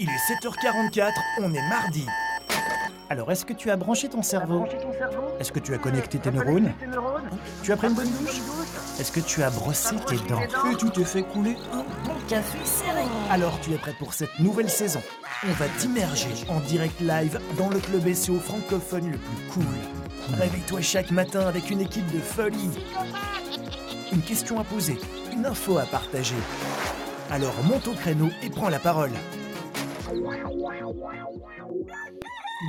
Il est 7h44, on est mardi. Alors, est-ce que tu as branché ton cerveau Est-ce que tu as connecté tes neurones Tu as pris une bonne douche Est-ce que tu as brossé tes dents Et tu t'es fait couler un bon café serré Alors, tu es prêt pour cette nouvelle saison On va t'immerger en direct live dans le club SEO francophone le plus cool. Réveille-toi chaque matin avec une équipe de folie. Une question à poser, une info à partager. Alors monte au créneau et prends la parole.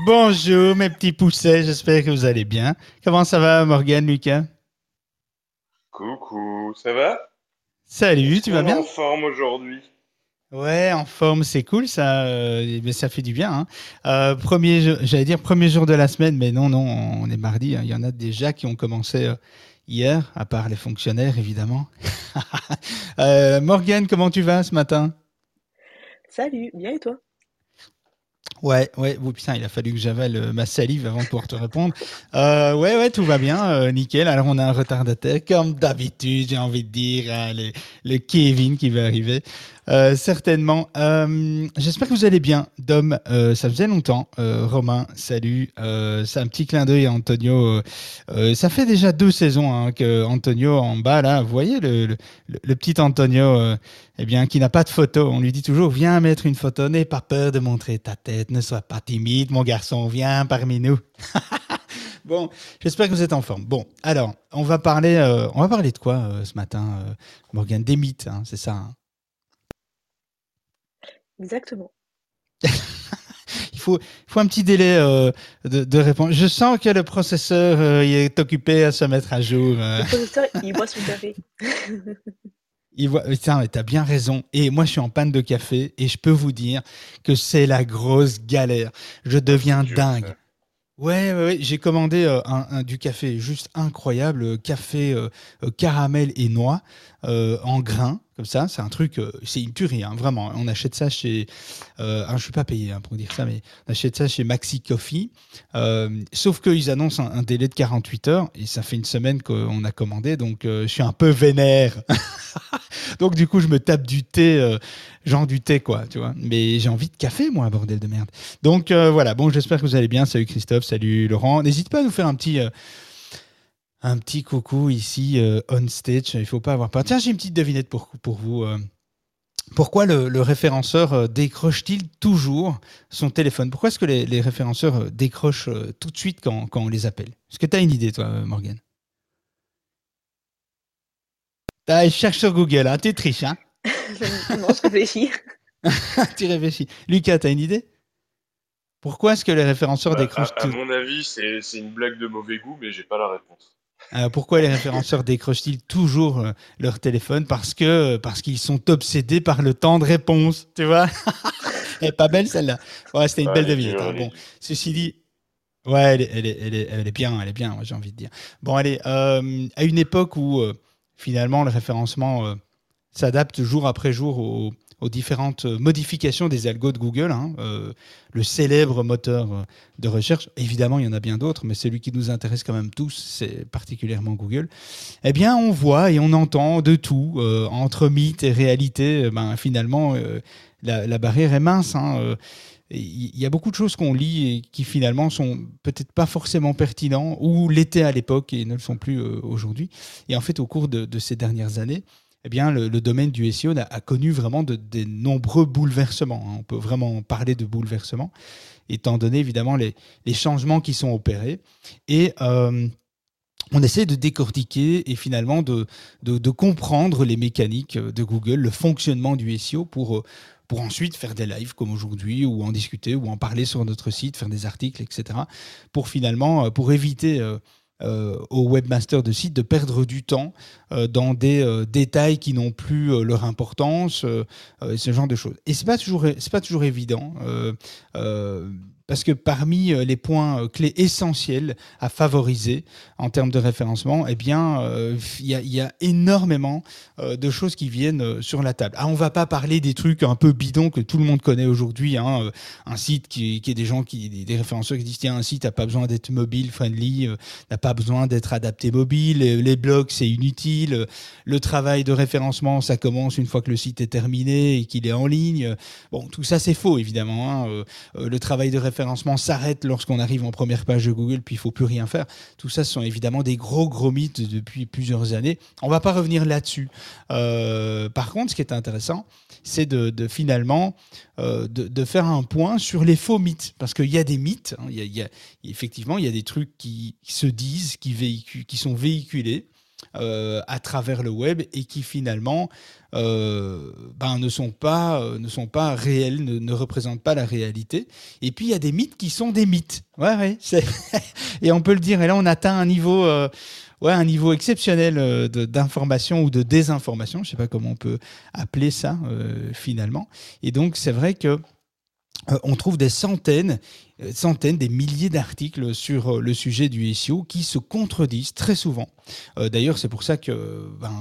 Bonjour mes petits poussets, j'espère que vous allez bien. Comment ça va Morgane, Lucas? Coucou, ça va? Salut, tu vas On est bien? en forme aujourd'hui. Ouais, en forme, c'est cool, ça, euh, mais ça fait du bien. hein. Euh, premier, jour- j'allais dire premier jour de la semaine, mais non, non, on est mardi. hein. Il y en a déjà qui ont commencé euh, hier, à part les fonctionnaires, évidemment. euh, Morgane, comment tu vas ce matin? Salut, bien et toi? Ouais, ouais, oh, putain, il a fallu que j'avale euh, ma salive avant de pouvoir te répondre. Euh, ouais, ouais, tout va bien, euh, nickel. Alors, on a un retardataire, comme d'habitude, j'ai envie de dire, le, le Kevin qui va arriver. Euh, certainement. Euh, J'espère que vous allez bien, Dom. euh, ça faisait longtemps. Romain, salut. C'est un petit clin d'œil à Antonio. ça fait déjà deux saisons hein, que Antonio en bas, là, vous voyez le, petit Antonio eh bien, qui n'a pas de photo. On lui dit toujours, viens mettre une photo, n'aie pas peur de montrer ta tête, ne sois pas timide, mon garçon, viens parmi nous. bon, j'espère que vous êtes en forme. Bon, alors, on va parler, on va parler de quoi ce matin, euh, Morgane? Des mythes, hein, c'est ça. hein? Exactement. il faut, un petit délai euh, de, de réponse. Je sens que le processeur euh, il est occupé à se mettre à jour. euh. Le professeur, il boit son café. Il voit, putain, mais t'as bien raison. Et moi, je suis en panne de café et je peux vous dire que c'est la grosse galère. Je deviens Dieu, dingue. ça. Ouais, ouais, ouais, j'ai commandé euh, un, un- du café juste incroyable, euh, café euh, caramel et noix euh, en grains, comme ça. C'est un truc, euh, c'est une tuerie, hein, vraiment. On achète ça chez, euh, ah, je suis pas payé hein, pour dire ça, mais on achète ça chez Maxi Coffee. Euh, sauf qu'ils annoncent un, un délai de 48 heures et ça fait une semaine qu'on a commandé, donc je suis un peu vénère. donc du coup, je me tape du thé, genre du thé quoi, tu vois. Mais j'ai envie de café, moi, bordel de merde. Donc voilà, bon, j'espère que vous allez bien. Salut Christophe, salut Laurent. N'hésite pas à nous faire un petit, un petit coucou ici euh, on stage. Il faut pas avoir peur. Tiens, j'ai une petite devinette pour, pour vous. euh. Pourquoi le, le référenceur euh, décroche-t-il toujours son téléphone? Pourquoi est-ce que les, les référenceurs décrochent tout de suite quand, quand on les appelle? Est-ce que tu as une idée, toi, Morgane? Ah, je cherche sur Google, hein. tu triches, hein non, je réfléchis. tu réfléchis. Lucas, tu as une idée? Pourquoi est-ce que les référenceurs Bah, décrochent à, à tout- mon avis, c'est c'est une blague de mauvais goût, mais j'ai pas la réponse. Euh, pourquoi les référenceurs décrochent-ils toujours euh, leur téléphone? Parce que parce qu'ils sont obsédés par le temps de réponse, tu vois? Elle est pas belle celle-là. Ouais, c'était une Ouais, belle devinette. hein. Bon, ceci dit, ouais, elle est, elle est, elle est, elle est bien, elle est bien, moi, j'ai envie de dire. Bon, allez, euh, à une époque où euh, finalement le référencement euh, s'adapte jour après jour aux, aux différentes modifications des algos de Google, hein, euh, le célèbre moteur de recherche, évidemment il y en a bien d'autres, mais celui qui nous intéresse quand même tous, c'est particulièrement Google, eh bien on voit et on entend de tout, euh, entre mythe et réalité, euh, ben, finalement euh, la, barrière est mince. hein, Il y a beaucoup de choses qu'on lit et qui finalement sont peut-être pas forcément pertinents ou l'étaient à l'époque et ne le sont plus aujourd'hui. Et en fait, au cours de ces dernières années, eh bien, le, domaine du SEO a, connu vraiment de, nombreux bouleversements. hein. On peut vraiment parler de bouleversements, étant donné évidemment les, changements qui sont opérés. Et euh, on essaie de décortiquer et finalement de, comprendre les mécaniques de Google, le fonctionnement du SEO pour, euh, pour ensuite faire des lives comme aujourd'hui ou en discuter ou en parler sur notre site, faire des articles, etc. Pour finalement, euh, pour éviter euh, aux webmasters de site de perdre du temps euh, dans des euh, détails qui n'ont plus euh, leur importance, ce genre de choses. Et toujours, c'est pas toujours évident. Parce que parmi euh, les points euh, clés essentiels à favoriser en termes de référencement, eh bien, euh, il y, a énormément de choses qui viennent sur la table. Ah, on va pas parler des trucs un peu bidons que tout le monde connaît aujourd'hui. Hein, un site qui, qui est des gens qui, des référenceurs qui disent tiens, un site n'a pas besoin d'être mobile friendly, n'a pas besoin d'être adapté mobile. Les blogs, c'est inutile. Le travail de référencement, ça commence une fois que le site est terminé et qu'il est en ligne. Bon, tout ça, c'est faux évidemment. Hein. Le travail de référencement s'arrête lorsqu'on arrive en première page de Google, puis il faut plus rien faire. Tout ça, ce sont évidemment des gros, gros mythes depuis plusieurs années. On va pas revenir là-dessus. Euh, par contre, ce qui est intéressant, c'est de, finalement euh, de, faire un point sur les faux mythes. Parce qu'il y a des mythes, hein. y a, effectivement, il y a des trucs qui, se disent, qui sont véhiculés. Euh, à travers le web et qui finalement euh, ben, ne, sont pas, euh, ne sont pas réels, ne, représentent pas la réalité. Et puis il y a des mythes qui sont des mythes. Ouais, ouais, et on peut le dire. Et là, on atteint un niveau, ouais, un niveau exceptionnel d'information ou de désinformation. Je ne sais pas comment on peut appeler ça finalement. Et donc c'est vrai que on trouve des centaines euh, centaines, des milliers d'articles sur euh, le sujet du SEO qui se contredisent très souvent. Euh, d'ailleurs, c'est pour ça que ben,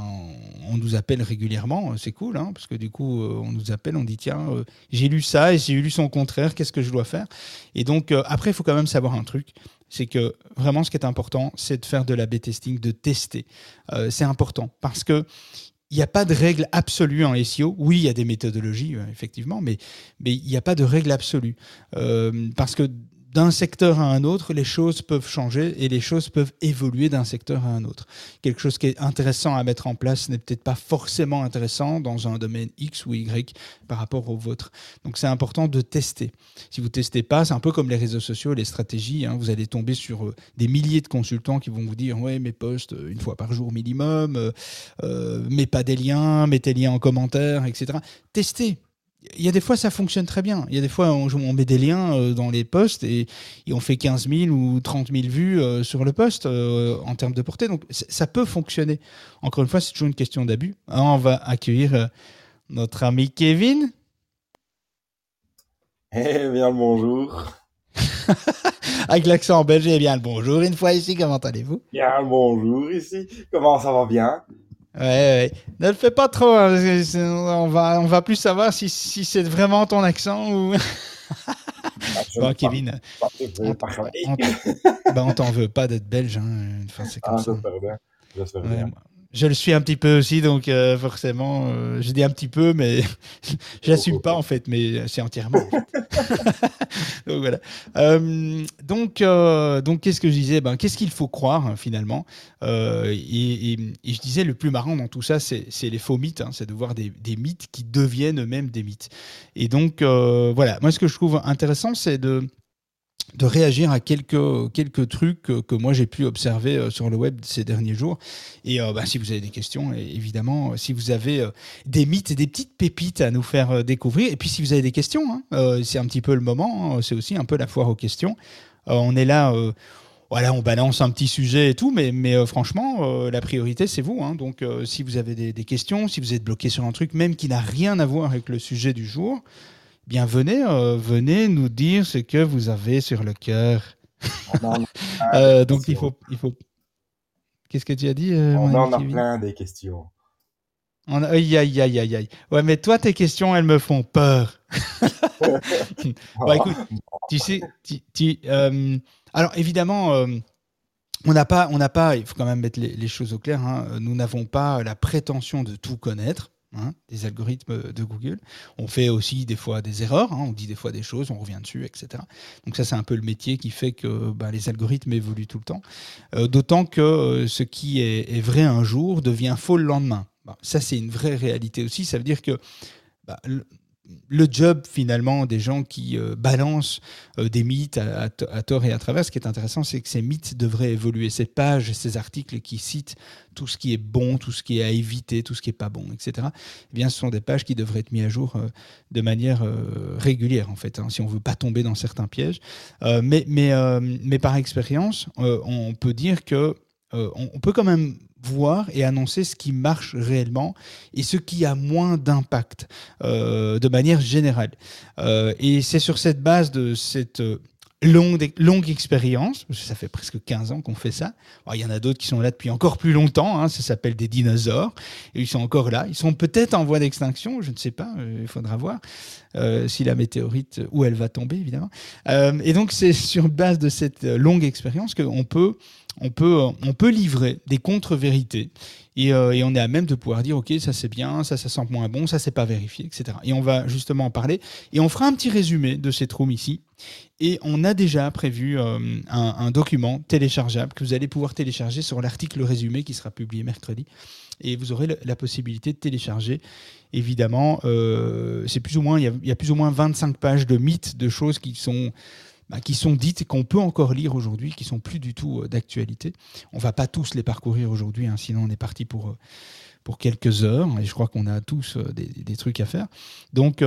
on nous appelle régulièrement. C'est cool, hein, parce que du coup, on nous appelle, on dit tiens, j'ai lu ça et j'ai lu son contraire. Qu'est-ce que je dois faire? Et donc, après, il faut quand même savoir un truc. C'est que vraiment, ce qui est important, c'est de faire de la B-testing, de tester. c'est important parce que il n'y a pas de règle absolue en SEO. Oui, il y a des méthodologies, euh, effectivement, mais, il n'y a pas de règle absolue. Euh, parce que d'un secteur à un autre, les choses peuvent changer et les choses peuvent évoluer d'un secteur à un autre. Quelque chose qui est intéressant à mettre en place n'est peut-être pas forcément intéressant dans un domaine X ou Y par rapport au vôtre. Donc c'est important de tester. Si vous testez pas, c'est un peu comme les réseaux sociaux, les stratégies. Hein. vous allez tomber sur euh, des milliers de consultants qui vont vous dire ouais mes posts euh, une fois par jour minimum, euh, euh, mets pas des liens, mets tes liens en commentaire, etc. Testez il y a des fois, ça fonctionne très bien. Il y a des fois, on, on met des liens euh, dans les posts et, on fait 15 000 ou 30 000 vues euh, sur le post euh, en termes de portée. Donc, ça peut fonctionner. Encore une fois, c'est toujours une question d'abus. on va accueillir notre ami Kevin. Eh bien, le bonjour. Avec l'accent belge, eh bien, le bonjour. Une fois ici, comment allez-vous? Bien, le bonjour ici. Comment ça va bien? Ouais, ouais. Ne le fais pas trop. Hein, on, va, on va plus savoir si, si c'est vraiment ton accent ou. bon, Kevin. on, on t'en veut pas d'être belge. Hein, c'est comme ah, ça. J'espère bien. Je le suis un petit peu aussi, donc euh, forcément, euh, je dis un petit peu, mais j'assume pas en fait, mais c'est entièrement. donc voilà. Euh, donc, donc qu'est-ce que je disais? Ben, Qu'est-ce qu'il faut croire hein, finalement? Et, je disais, le plus marrant dans tout ça, c'est les faux mythes, hein, c'est de voir des, des, mythes qui deviennent eux-mêmes des mythes. Et donc, voilà, moi ce que je trouve intéressant, c'est de de réagir à quelques, quelques trucs que, moi j'ai pu observer euh, sur le web ces derniers jours. Et euh, bah, si vous avez des questions, évidemment, si vous avez euh, des mythes et des petites pépites à nous faire découvrir, et puis si vous avez des questions, hein, c'est un petit peu le moment, hein, c'est aussi un peu la foire aux questions. on est là voilà, on balance un petit sujet et tout, mais, mais franchement, la priorité, c'est vous. Hein. Donc, si vous avez des, des, questions, si vous êtes bloqué sur un truc, même qui n'a rien à voir avec le sujet du jour, bien venez, euh, venez nous dire ce que vous avez sur le cœur. Euh, donc il faut, il faut. Qu'est-ce que tu as dit euh, On en a plein des questions. On Aïe, aïe, aïe, aïe, aïe. Ouais, mais toi, tes questions, elles me font peur. bah, écoute, tu sais, tu, alors évidemment, on n'a pas, on n'a pas, il faut quand même mettre les, choses au clair. Hein, nous n'avons pas la prétention de tout connaître. Hein, des algorithmes de Google. On fait aussi des fois des erreurs, hein, on dit des fois des choses, on revient dessus, etc. Donc ça, c'est un peu le métier qui fait que bah, les algorithmes évoluent tout le temps. Euh, d'autant que euh, ce qui est, vrai un jour devient faux le lendemain. Ça, c'est une vraie réalité aussi. Ça veut dire que bah, le job finalement des gens qui euh, balancent euh, des mythes à, tort et à travers, ce qui est intéressant, c'est que ces mythes devraient évoluer. Ces pages, ces articles qui citent tout ce qui est bon, tout ce qui est à éviter, tout ce qui est pas bon, etc. Eh bien, ce sont des pages qui devraient être mises à jour euh, de manière régulière, en fait, hein, si on veut pas tomber dans certains pièges. mais, mais, mais par expérience, on peut dire que on peut quand même voir et annoncer ce qui marche réellement et ce qui a moins d'impact euh, de manière générale. Euh, et c'est sur cette base de cette euh, longue, longue expérience. Ça fait presque 15 ans qu'on fait ça. il y en a d'autres qui sont là depuis encore plus longtemps. Hein. ça s'appelle des dinosaures. Et ils sont encore là. Ils sont peut-être en voie d'extinction. Je ne sais pas. Euh, il faudra voir euh, si la météorite, où elle va tomber, évidemment. Euh, et donc, c'est sur base de cette longue expérience qu'on peut, on peut, on peut livrer des contre-vérités. Et, et, on est à même de pouvoir dire, OK, ça c'est bien, ça, ça sent moins bon, ça c'est pas vérifié, etc. Et on va justement en parler. Et on fera un petit résumé de cette room ici. Et on a déjà prévu euh, un, document téléchargeable que vous allez pouvoir télécharger sur l'article résumé qui sera publié mercredi. Et vous aurez la possibilité de télécharger. Évidemment, euh, c'est plus ou moins, il y, a, plus ou moins 25 pages de mythes, de choses qui sont bah, qui sont dites et qu'on peut encore lire aujourd'hui, qui sont plus du tout euh, d'actualité. On va pas tous les parcourir aujourd'hui, hein, sinon on est parti pour, pour quelques heures, et je crois qu'on a tous des, des, trucs à faire. Donc,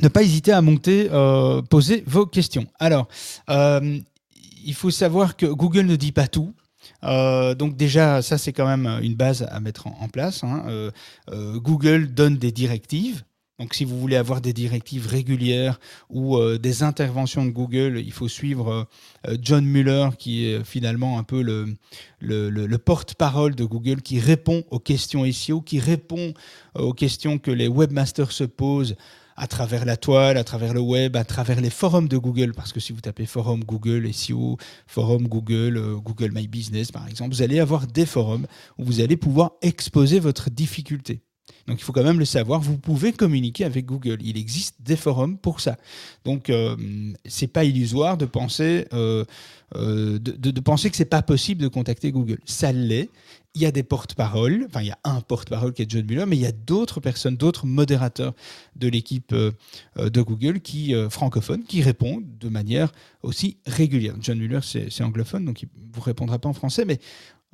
ne pas hésiter à monter, euh, poser vos questions. Alors, euh, il faut savoir que Google ne dit pas tout. Euh, donc déjà, ça c'est quand même une base à mettre en, place. Hein. Google donne des directives. Donc si vous voulez avoir des directives régulières ou des interventions de Google, il faut suivre John Mueller, qui est finalement un peu le, le, le porte-parole de Google, qui répond aux questions SEO, qui répond aux questions que les webmasters se posent à travers la toile, à travers le web, à travers les forums de Google, parce que si vous tapez forum Google SEO, forum Google, euh, Google My Business par exemple, vous allez avoir des forums où vous allez pouvoir exposer votre difficulté. Donc il faut quand même le savoir, vous pouvez communiquer avec Google. Il existe des forums pour ça. Donc euh, c'est pas illusoire de penser, euh, euh, de, que c'est pas possible de contacter Google. Ça l'est il y a des porte-paroles, enfin il y a un porte-parole qui est John Mueller, mais il y a d'autres personnes, d'autres modérateurs de l'équipe euh, euh, de Google qui francophones qui répondent de manière aussi régulière. John Mueller c'est anglophone, donc il ne vous répondra pas en français, mais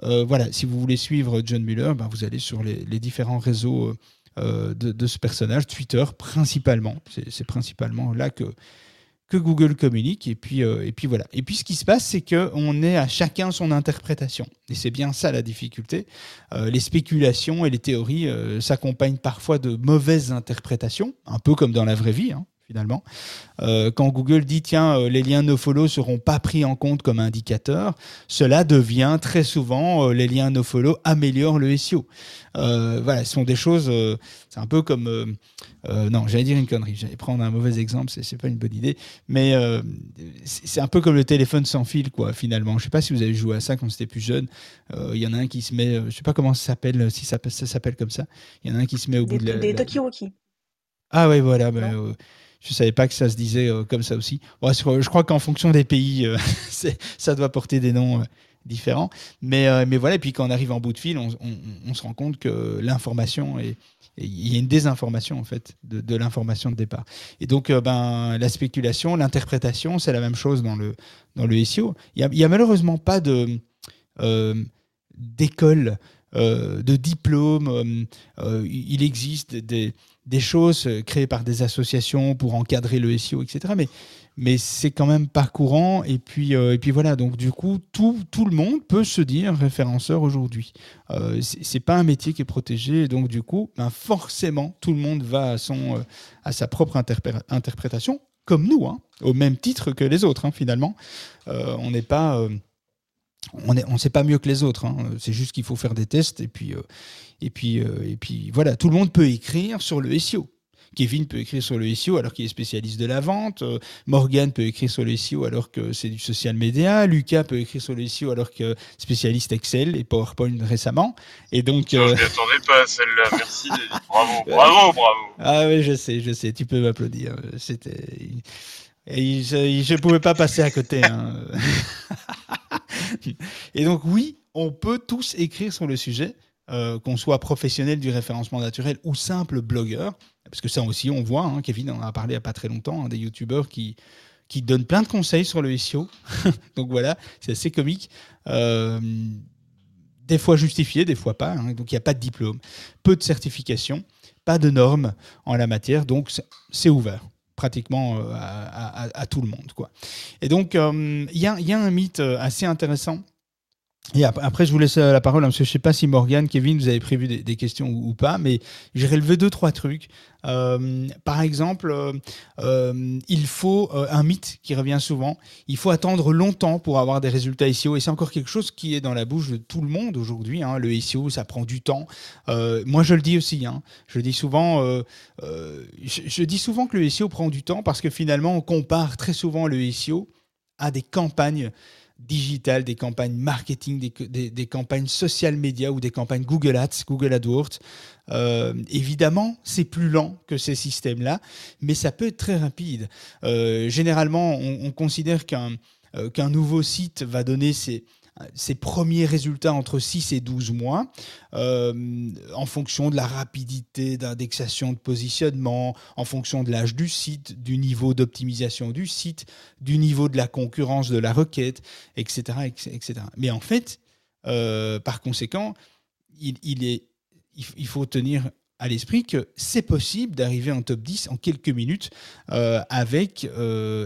voilà, si vous voulez suivre John Mueller, ben, vous allez sur les, différents réseaux de, de, ce personnage, Twitter principalement, c'est principalement là que que Google communique. Et puis, euh, et puis voilà. Et puis ce qui se passe, c'est qu'on est à chacun son interprétation. Et c'est bien ça la difficulté. Euh, les spéculations et les théories euh, s'accompagnent parfois de mauvaises interprétations, un peu comme dans la vraie vie. Hein finalement. Euh, quand Google dit tiens, euh, les liens nofollow seront pas pris en compte comme indicateur, cela devient très souvent euh, les liens nofollow améliorent le SEO. voilà, ce sont des choses. c'est un peu comme non, j'allais dire une connerie. J'allais prendre un mauvais exemple, c'est, pas une bonne idée, mais c'est un peu comme le téléphone sans fil, quoi. Finalement, je sais pas si vous avez joué à ça quand c'était plus jeune. Il y en a un qui se met, je sais pas comment ça s'appelle, si ça, s'appelle comme ça. Il y en a un qui se met au bout de la. Des Tokiwoki. Ah ouais, voilà. Bah, je savais pas que ça se disait euh, comme ça aussi. je crois qu'en fonction des pays, euh, ça doit porter des noms euh, différents. Mais, voilà, et puis quand on arrive en bout de fil, on, se rend compte que l'information est. Il y a une désinformation en fait de, l'information de départ. Et donc, ben, la spéculation, l'interprétation, c'est la même chose dans le, dans le SEO. Il n'y a, a, malheureusement pas de, d'école, de diplôme. il existe des, choses euh, créées par des associations pour encadrer le SEO, etc. Mais, c'est quand même pas courant. Et puis, euh, et puis voilà, donc du coup, tout, le monde peut se dire référenceur aujourd'hui. Euh, c'est pas un métier qui est protégé. Donc du coup, ben forcément, tout le monde va euh, à sa propre interprétation, comme nous, hein, au même titre que les autres, hein, finalement. on n'est pas on ne on sait pas mieux que les autres. Hein. C'est juste qu'il faut faire des tests et puis, euh, et, puis, euh, et puis voilà, tout le monde peut écrire sur le SEO. Kevin peut écrire sur le SEO alors qu'il est spécialiste de la vente. Euh, Morgan peut écrire sur le SEO alors que c'est du social media. Lucas peut écrire sur le SEO alors que spécialiste Excel et PowerPoint récemment. Et donc. Je ne m'attendais pas à celle-là. Merci. bravo, bravo, bravo. Ah oui, je sais, je sais. Tu peux m'applaudir. C'était. Et je ne pouvais pas passer à côté. Hein. Et donc oui, on peut tous écrire sur le sujet, euh, qu'on soit professionnel du référencement naturel ou simple blogueur, parce que ça aussi on voit, hein, Kevin en a parlé il n'y a pas très longtemps, hein, des youtubeurs qui, qui donnent plein de conseils sur le SEO. donc voilà, c'est assez comique. Euh, des fois justifié, des fois pas. Hein. donc il n'y a pas de diplôme, peu de certification, pas de normes en la matière, donc c'est ouvert pratiquement euh, à, tout le monde. Quoi. Et donc, il y, a, un mythe assez intéressant Après, je vous laisse la parole, hein, parce que je ne sais pas si Morgane, Kevin, vous avez prévu des, questions ou, pas, mais j'ai relevé deux, trois trucs. Euh, par exemple, euh, euh, il faut un mythe qui revient souvent. Il faut attendre longtemps pour avoir des résultats SEO, et c'est encore quelque chose qui est dans la bouche de tout le monde aujourd'hui. Hein. Le SEO, ça prend du temps. moi, je le dis aussi. Hein. Je dis souvent, je, dis souvent que le SEO prend du temps parce que finalement, on compare très souvent le SEO à des campagnes digital, des campagnes marketing, des, campagnes social media ou des campagnes Google Ads, Google AdWords. Euh, évidemment, c'est plus lent que ces systèmes-là, mais ça peut être très rapide. Euh, généralement, on, considère qu'un euh, qu'un nouveau site va donner ses, ses premiers résultats entre 6 et 12 mois, euh, en fonction de la rapidité d'indexation de positionnement, en fonction de l'âge du site, du niveau d'optimisation du site, du niveau de la concurrence de la requête, etc. etc. Mais en fait, euh, par conséquent, il, il, faut tenir à l'esprit que c'est possible d'arriver en top 10 en quelques minutes euh, avec,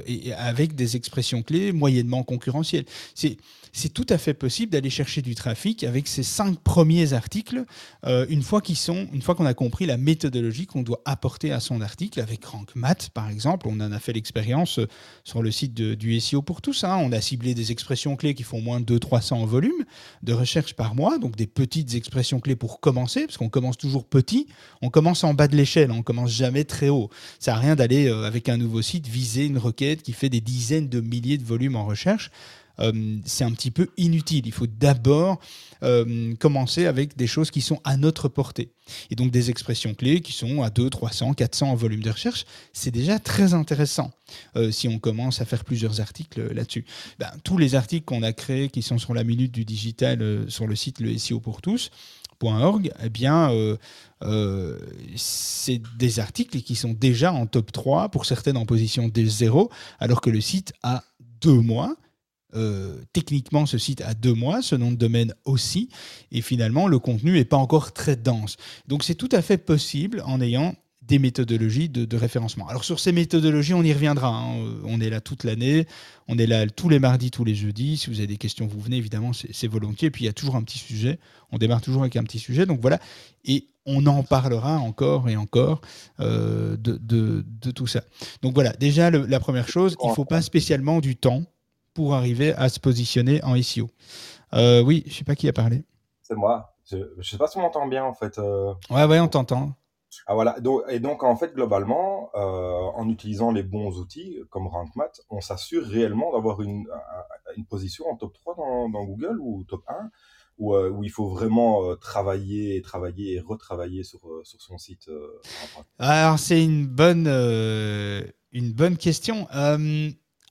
et avec des expressions clés moyennement concurrentielles. C'est c'est tout à fait possible d'aller chercher du trafic avec ces cinq premiers articles euh, une fois qu'ils sont, une fois qu'on a compris la méthodologie qu'on doit apporter à son article avec Rank Math par exemple. On en a fait l'expérience euh, sur le site du SEO pour tous. Hein. On a ciblé des expressions clés qui font moins de 200-300 en volume de recherche par mois, donc des petites expressions clés pour commencer, parce qu'on commence toujours petit. On commence en bas de l'échelle, on commence jamais très haut. Ça n'a rien d'aller euh, avec un nouveau site viser une requête qui fait des dizaines de milliers de volumes en recherche. Euh, c'est un petit peu inutile. Il faut d'abord euh, commencer avec des choses qui sont à notre portée. Et donc des expressions clés qui sont à 2, 300, 400 en volume de recherche, c'est déjà très intéressant si on commence à faire plusieurs articles là-dessus. Ben, tous les articles qu'on a créés qui sont sur la minute du digital sur le site le SEO pour tous, .org, eh bien, c'est des articles qui sont déjà en top 3, pour certaines en position des 0, alors que le site a deux mois. Euh, techniquement ce site a deux mois, ce nom de domaine aussi, et finalement le contenu n'est pas encore très dense. Donc c'est tout à fait possible en ayant des méthodologies de, référencement. Alors sur ces méthodologies, on y reviendra. Hein. On est là toute l'année, on est là tous les mardis, tous les jeudis. Si vous avez des questions, vous venez, évidemment, c'est volontiers. Et puis il y a toujours un petit sujet. On démarre toujours avec un petit sujet. Donc voilà. Et on en parlera encore et encore euh, de, de, tout ça. Donc voilà, déjà la première chose, il ne faut pas spécialement du temps pour arriver à se positionner en SEO. Euh, oui, je ne sais pas qui a parlé. C'est moi. Je ne sais pas si on m'entend bien en fait. Euh. Ouais, ouais, on t'entend. Ah voilà. et donc en fait globalement, euh, en utilisant les bons outils comme RankMath, on s'assure réellement d'avoir une, une, position en top 3 dans, Google ou top 1 où, où, il faut vraiment travailler, travailler et retravailler sur, sur son site. Alors c'est une bonne, une bonne question.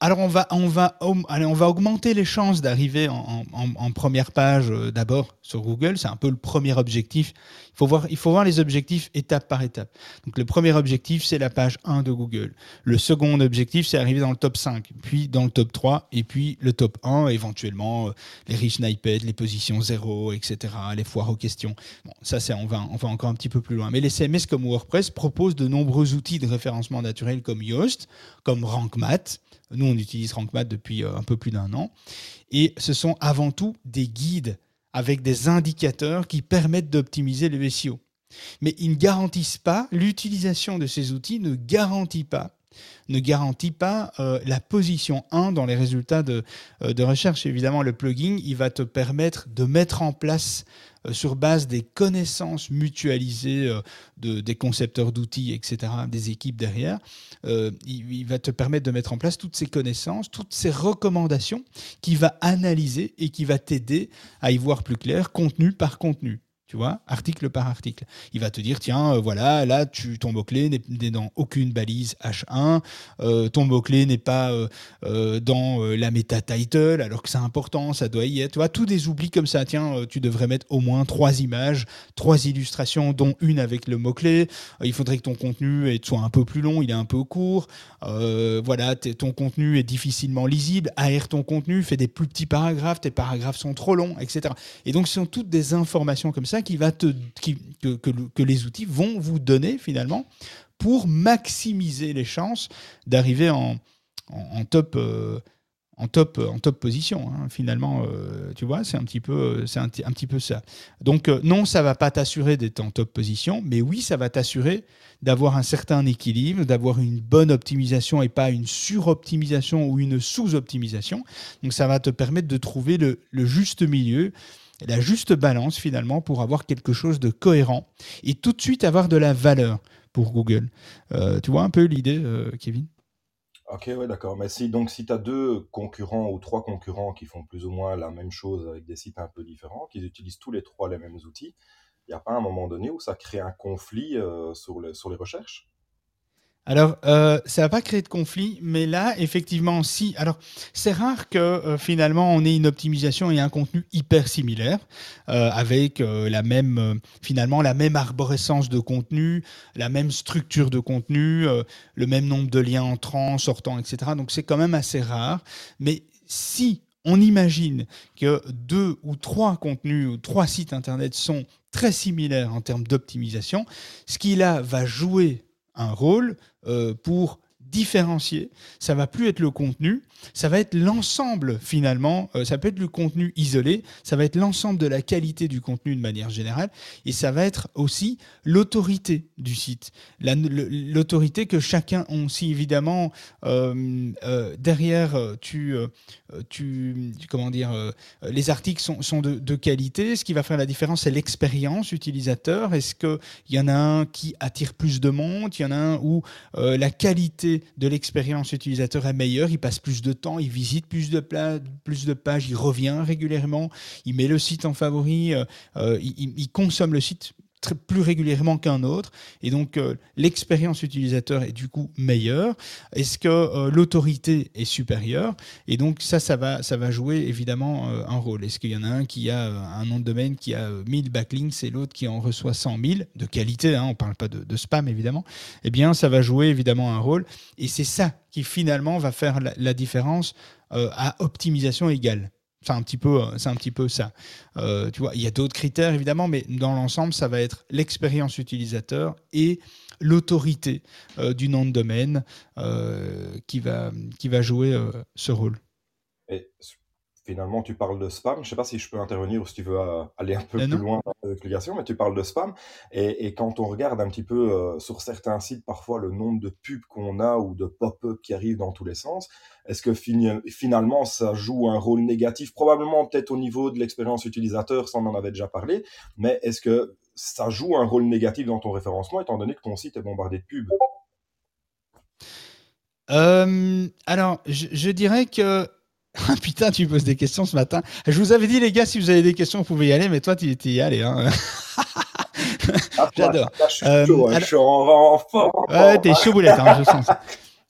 Alors on va, on va, on va augmenter les chances d'arriver en, première page euh, d'abord sur Google. C'est un peu le premier objectif. Il faut, voir, les objectifs étape par étape. Donc le premier objectif, c'est la page 1 de Google. Le second objectif, c'est arriver dans le top 5, puis dans le top 3, et puis le top 1, éventuellement euh, les riches snippets, les positions 0, etc., les foires aux questions. Bon, ça, c'est, on, va, on va encore un petit peu plus loin. Mais les CMS comme WordPress proposent de nombreux outils de référencement naturel comme Yoast, comme RankMath, nous, on utilise RankMath depuis euh, un peu plus d'un an. Et ce sont avant tout des guides avec des indicateurs qui permettent d'optimiser le SEO. Mais ils ne garantissent pas, l'utilisation de ces outils ne garantit pas euh, la position 1 dans les résultats de, euh, recherche. Évidemment, le plugin, il va te permettre de mettre en place sur base des connaissances mutualisées euh, de, des concepteurs d'outils, etc., des équipes derrière, euh, il, va te permettre de mettre en place toutes ces connaissances, toutes ces recommandations qui va analyser et qui va t'aider à y voir plus clair, contenu par contenu tu vois, article par article. Il va te dire, tiens, euh, voilà, là, tu, ton mot-clé n'est dans aucune balise H1, euh, ton mot-clé n'est pas euh, dans la méta title, alors que c'est important, ça doit y être. Tu vois, tous des oublis comme ça, tiens, tu devrais mettre au moins trois images, trois illustrations, dont une avec le mot-clé. il faudrait que ton contenu soit un peu plus long, il est un peu court. voilà, ton contenu est difficilement lisible. Aère ton contenu, fais des plus petits paragraphes, tes paragraphes sont trop longs, etc. Et donc, ce sont toutes des informations comme ça qui va te, que, les outils vont vous donner finalement pour maximiser les chances d'arriver en, top, euh, en top, en top position. hein. Finalement, euh, tu vois, c'est un petit peu, euh, un, ti- un petit peu ça. Donc non, ça va pas t'assurer d'être en top position, mais oui, ça va t'assurer d'avoir un certain équilibre, d'avoir une bonne optimisation et pas une suroptimisation ou une sous-optimisation. Donc ça va te permettre de trouver le juste milieu, la juste balance finalement pour avoir quelque chose de cohérent et tout de suite avoir de la valeur pour Google. Euh, tu vois un peu l'idée, euh, Kevin? Ok, ouais, d'accord. Mais si, donc, si tu as deux concurrents ou trois concurrents qui font plus ou moins la même chose avec des sites un peu différents, qu'ils utilisent tous les trois les mêmes outils, il n'y a pas un moment donné où ça crée un conflit euh, sur, le- sur les recherches? Alors, euh, ça va pas créer de conflit, mais là, effectivement, si. Alors, c'est rare que euh, finalement on ait une optimisation et un contenu hyper similaire, euh, avec euh, la même, finalement, la même arborescence de contenu, la même structure de contenu, le même nombre de liens entrants, sortants, etc. Donc, c'est quand même assez rare. Mais si on imagine que deux ou trois contenus ou trois sites internet sont très similaires en termes d'optimisation, ce qui là va jouer un rôle euh, pour différencier. Ça va plus être le contenu, ça va être l'ensemble finalement. euh, ça peut être le contenu isolé, ça va être l'ensemble de la qualité du contenu de manière générale, et ça va être aussi l'autorité du site, l'autorité que chacun ont. Si évidemment euh, euh, derrière tu, tu, comment dire, les articles sont, sont de, de qualité, ce qui va faire la différence, c'est l'expérience utilisateur. Est-ce que il y en a un qui attire plus de monde, il y en a un où la qualité de l'expérience utilisateur est meilleure, il passe plus de temps, il visite plus de, pages, il revient régulièrement, il met le site en favori, euh, euh, il consomme le site plus régulièrement qu'un autre, et donc euh, l'expérience utilisateur est du coup meilleure. Est-ce que euh, l'autorité est supérieure? Et donc ça, ça va, jouer évidemment euh, un rôle. Est-ce qu'il y en a un qui a un nom de domaine qui a euh, 1000 backlinks et l'autre qui en reçoit 100 000 de qualité hein, On ne parle pas de, spam évidemment. Eh bien, ça va jouer évidemment un rôle. Et c'est ça qui finalement va faire la, différence à optimisation égale. C'est un petit peu, euh, c'est un petit peu ça. Euh, tu vois, il y a d'autres critères évidemment, mais dans l'ensemble, ça va être l'expérience utilisateur et l'autorité euh, du nom de domaine qui va qui va jouer ce rôle. Et finalement, tu parles de spam. Je ne sais pas si je peux intervenir ou si tu veux euh, aller un peu Euh, plus non. loin dans l'explication, mais tu parles de spam. Et, et quand on regarde un petit peu euh, sur certains sites, parfois le nombre de pubs qu'on a ou de pop-up qui arrivent dans tous les sens, est-ce que fini- finalement ça joue un rôle négatif? Probablement peut-être au niveau de l'expérience utilisateur, ça on en avait déjà parlé, mais est-ce que ça joue un rôle négatif dans ton référencement étant donné que ton site est bombardé de pubs? Euh, alors, je, je dirais que. Ah, putain, tu me poses des questions ce matin. Je vous avais dit, les gars, si vous avez des questions, vous pouvez y aller, mais toi, tu y allé. Hein. Ah, J'adore. je suis Euh, hein, alors- je suis en, en forme. Ouais, t'es chaud boulette, hein, je sens ça.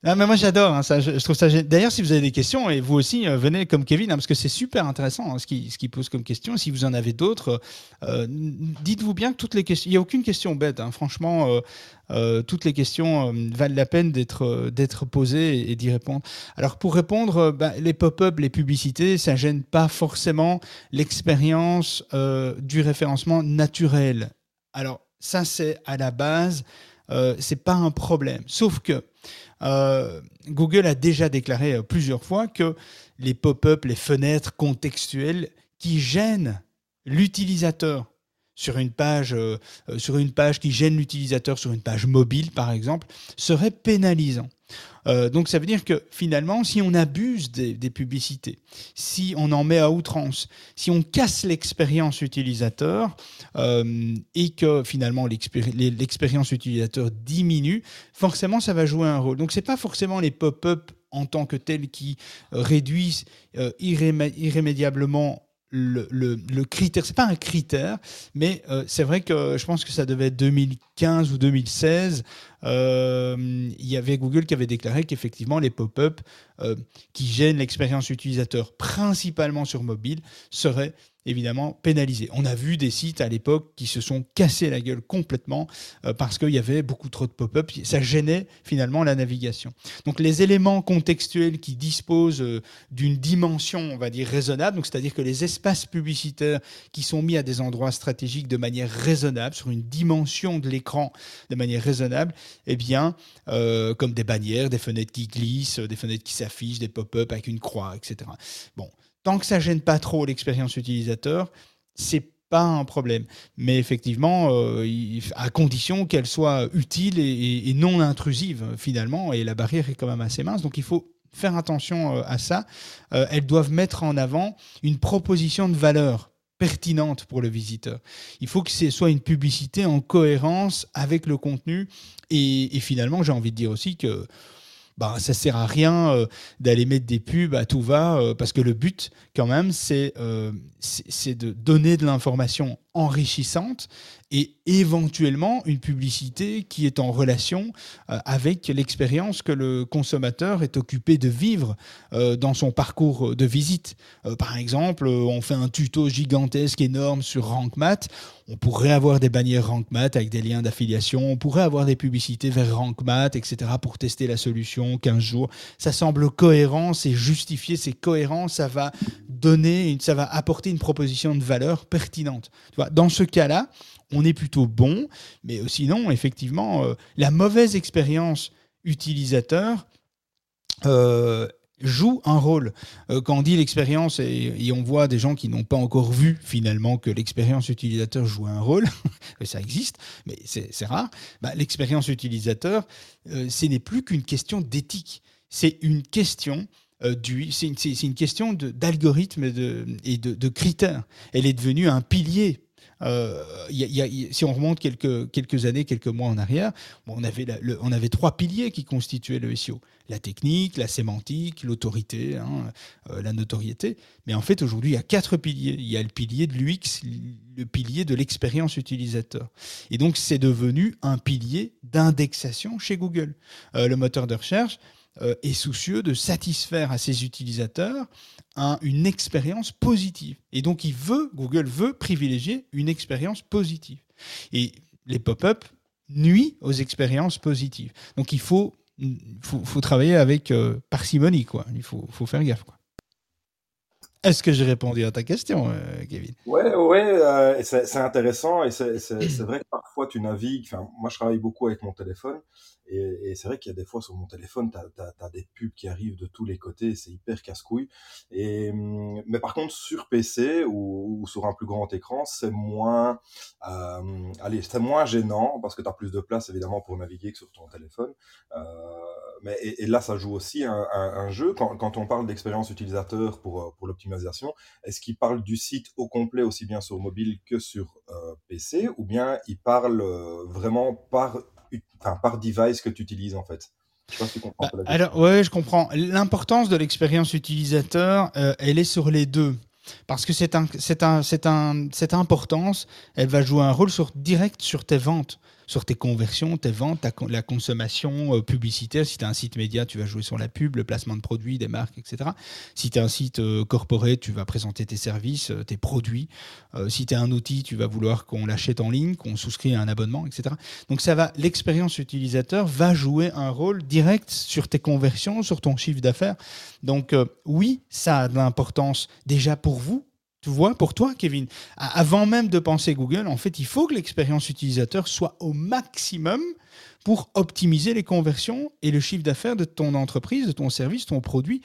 Non, mais moi j'adore, hein, ça, je, trouve ça D'ailleurs, si vous avez des questions, et vous aussi, euh, venez comme Kevin, hein, parce que c'est super intéressant hein, ce qu'il pose comme question. Si vous en avez d'autres, euh, n- dites-vous bien que toutes les questions, il n'y a aucune question bête. Franchement, euh, euh, toutes les questions euh, valent la peine d'être euh, posées et, d'y répondre. Alors pour répondre, euh, bah, les pop-up, les publicités, ça gêne pas forcément l'expérience euh, du référencement naturel. Alors ça, c'est à la base, euh, c'est pas un problème. Sauf que euh, Google a déjà déclaré euh, plusieurs fois que les pop-up, les fenêtres contextuelles qui gênent l'utilisateur sur une page mobile par exemple, seraient pénalisants. Euh, donc ça veut dire que finalement, si on abuse des, publicités, si on en met à outrance, si on casse l'expérience utilisateur euh, et que finalement l'expérience utilisateur diminue, forcément ça va jouer un rôle. Donc c'est pas forcément les pop-up en tant que tels qui euh, réduisent irrémé- irrémédiablement le, le, le critère, c'est pas un critère, mais c'est vrai que je pense que ça devait être 2015 ou 2016. Euh, il y avait Google qui avait déclaré qu'effectivement les pop-up euh, qui gênent l'expérience utilisateur, principalement sur mobile, seraient évidemment pénalisés. On a vu des sites à l'époque qui se sont cassés la gueule complètement euh, parce qu'il y avait beaucoup trop de pop-up. Ça gênait finalement la navigation. Donc les éléments contextuels qui disposent d'une dimension, on va dire, raisonnable, c'est-à-dire que les espaces publicitaires qui sont mis à des endroits stratégiques de manière raisonnable, sur une dimension de l'écran de manière raisonnable, eh bien, euh, comme des bannières, des fenêtres qui glissent, des fenêtres qui s'affichent, des pop-up avec une croix, etc. Bon, tant que ça gêne pas trop l'expérience utilisateur, c'est pas un problème. Mais effectivement, euh, à condition qu'elle soit utile et, non intrusive finalement, et la barrière est quand même assez mince, donc il faut faire attention euh, à ça. elles doivent mettre en avant une proposition de valeur pertinente pour le visiteur. Il faut que ce soit une publicité en cohérence avec le contenu. Et, finalement, j'ai envie de dire aussi que bah, ça sert à rien euh, d'aller mettre des pubs à tout va, euh, parce que le but, quand même, c'est euh, c'est de donner de l'information enrichissante et éventuellement une publicité qui est en relation euh, avec l'expérience que le consommateur est occupé de vivre euh, dans son parcours de visite. Euh, par exemple, on fait un tuto gigantesque, énorme sur RankMath. On pourrait avoir des bannières RankMath avec des liens d'affiliation. On pourrait avoir des publicités vers RankMath, etc. pour tester la solution 15 jours. Ça semble cohérent, c'est justifié, c'est cohérent. Ça va donner, ça va apporter une proposition de valeur pertinente. Dans ce cas-là, on est plutôt bon, mais sinon, effectivement, euh, la mauvaise expérience utilisateur euh, joue un rôle. Euh, quand on dit l'expérience, et, on voit des gens qui n'ont pas encore vu finalement que l'expérience utilisateur joue un rôle, ça existe, mais c'est rare, bah, l'expérience utilisateur, ce n'est plus qu'une question d'éthique, c'est une question c'est une, question d'algorithme et de, de, critères. Elle est devenue un pilier euh, si on remonte quelques, années, quelques mois en arrière, on, avait on avait trois piliers qui constituaient le SEO. La technique, la sémantique, l'autorité, hein, euh, la notoriété. Mais en fait, aujourd'hui, il y a quatre piliers. Il y a le pilier de l'UX, le pilier de l'expérience utilisateur. Et donc, c'est devenu un pilier d'indexation chez Google. Euh, le moteur de recherche est soucieux de satisfaire à ses utilisateurs une expérience positive. Et donc, il veut, Google veut privilégier une expérience positive. Et les pop-up nuisent aux expériences positives. Donc, il faut, faut, travailler avec euh, parcimonie, quoi. Il faut, faut faire gaffe, quoi. Est-ce que j'ai répondu à ta question, euh, Kevin? Ouais, ouais, euh, c'est intéressant et c'est vrai que parfois tu navigues. Moi, je travaille beaucoup avec mon téléphone et, c'est vrai qu'il y a des fois sur mon téléphone, tu as, des pubs qui arrivent de tous les côtés, c'est hyper casse-couille. Hum, mais par contre, sur PC ou, sur un plus grand écran, c'est moins, euh, moins gênant parce que tu as plus de place évidemment pour naviguer que sur ton téléphone. Euh, mais et, là, ça joue aussi un, jeu. Quand, on parle d'expérience utilisateur pour, euh, pour l'optimisation, est-ce qu'il parle du site au complet aussi bien sur mobile que sur PC, ou bien il parle vraiment par par device que tu utilises en fait. Je sais pas si tu comprends. Bah, alors ouais, je comprends. L'importance de l'expérience utilisateur, euh, elle est sur les deux. Parce que c'est un, un, un, cette importance, elle va jouer un rôle sur, direct sur tes ventes sur tes conversions, tes ventes, la consommation euh, publicitaire. Si tu as un site média, tu vas jouer sur la pub, le placement de produits, des marques, etc. Si tu as un site euh, corporé, tu vas présenter tes services, euh, tes produits. si tu as un outil, tu vas vouloir qu'on l'achète en ligne, qu'on souscrit à un abonnement, etc. Donc ça va, l'expérience utilisateur va jouer un rôle direct sur tes conversions, sur ton chiffre d'affaires. Donc oui, ça a de l'importance déjà pour vous, tu vois, pour toi, Kevin, avant même de penser Google, en fait, il faut que l'expérience utilisateur soit au maximum pour optimiser les conversions et le chiffre d'affaires de ton entreprise, de ton service, ton produit,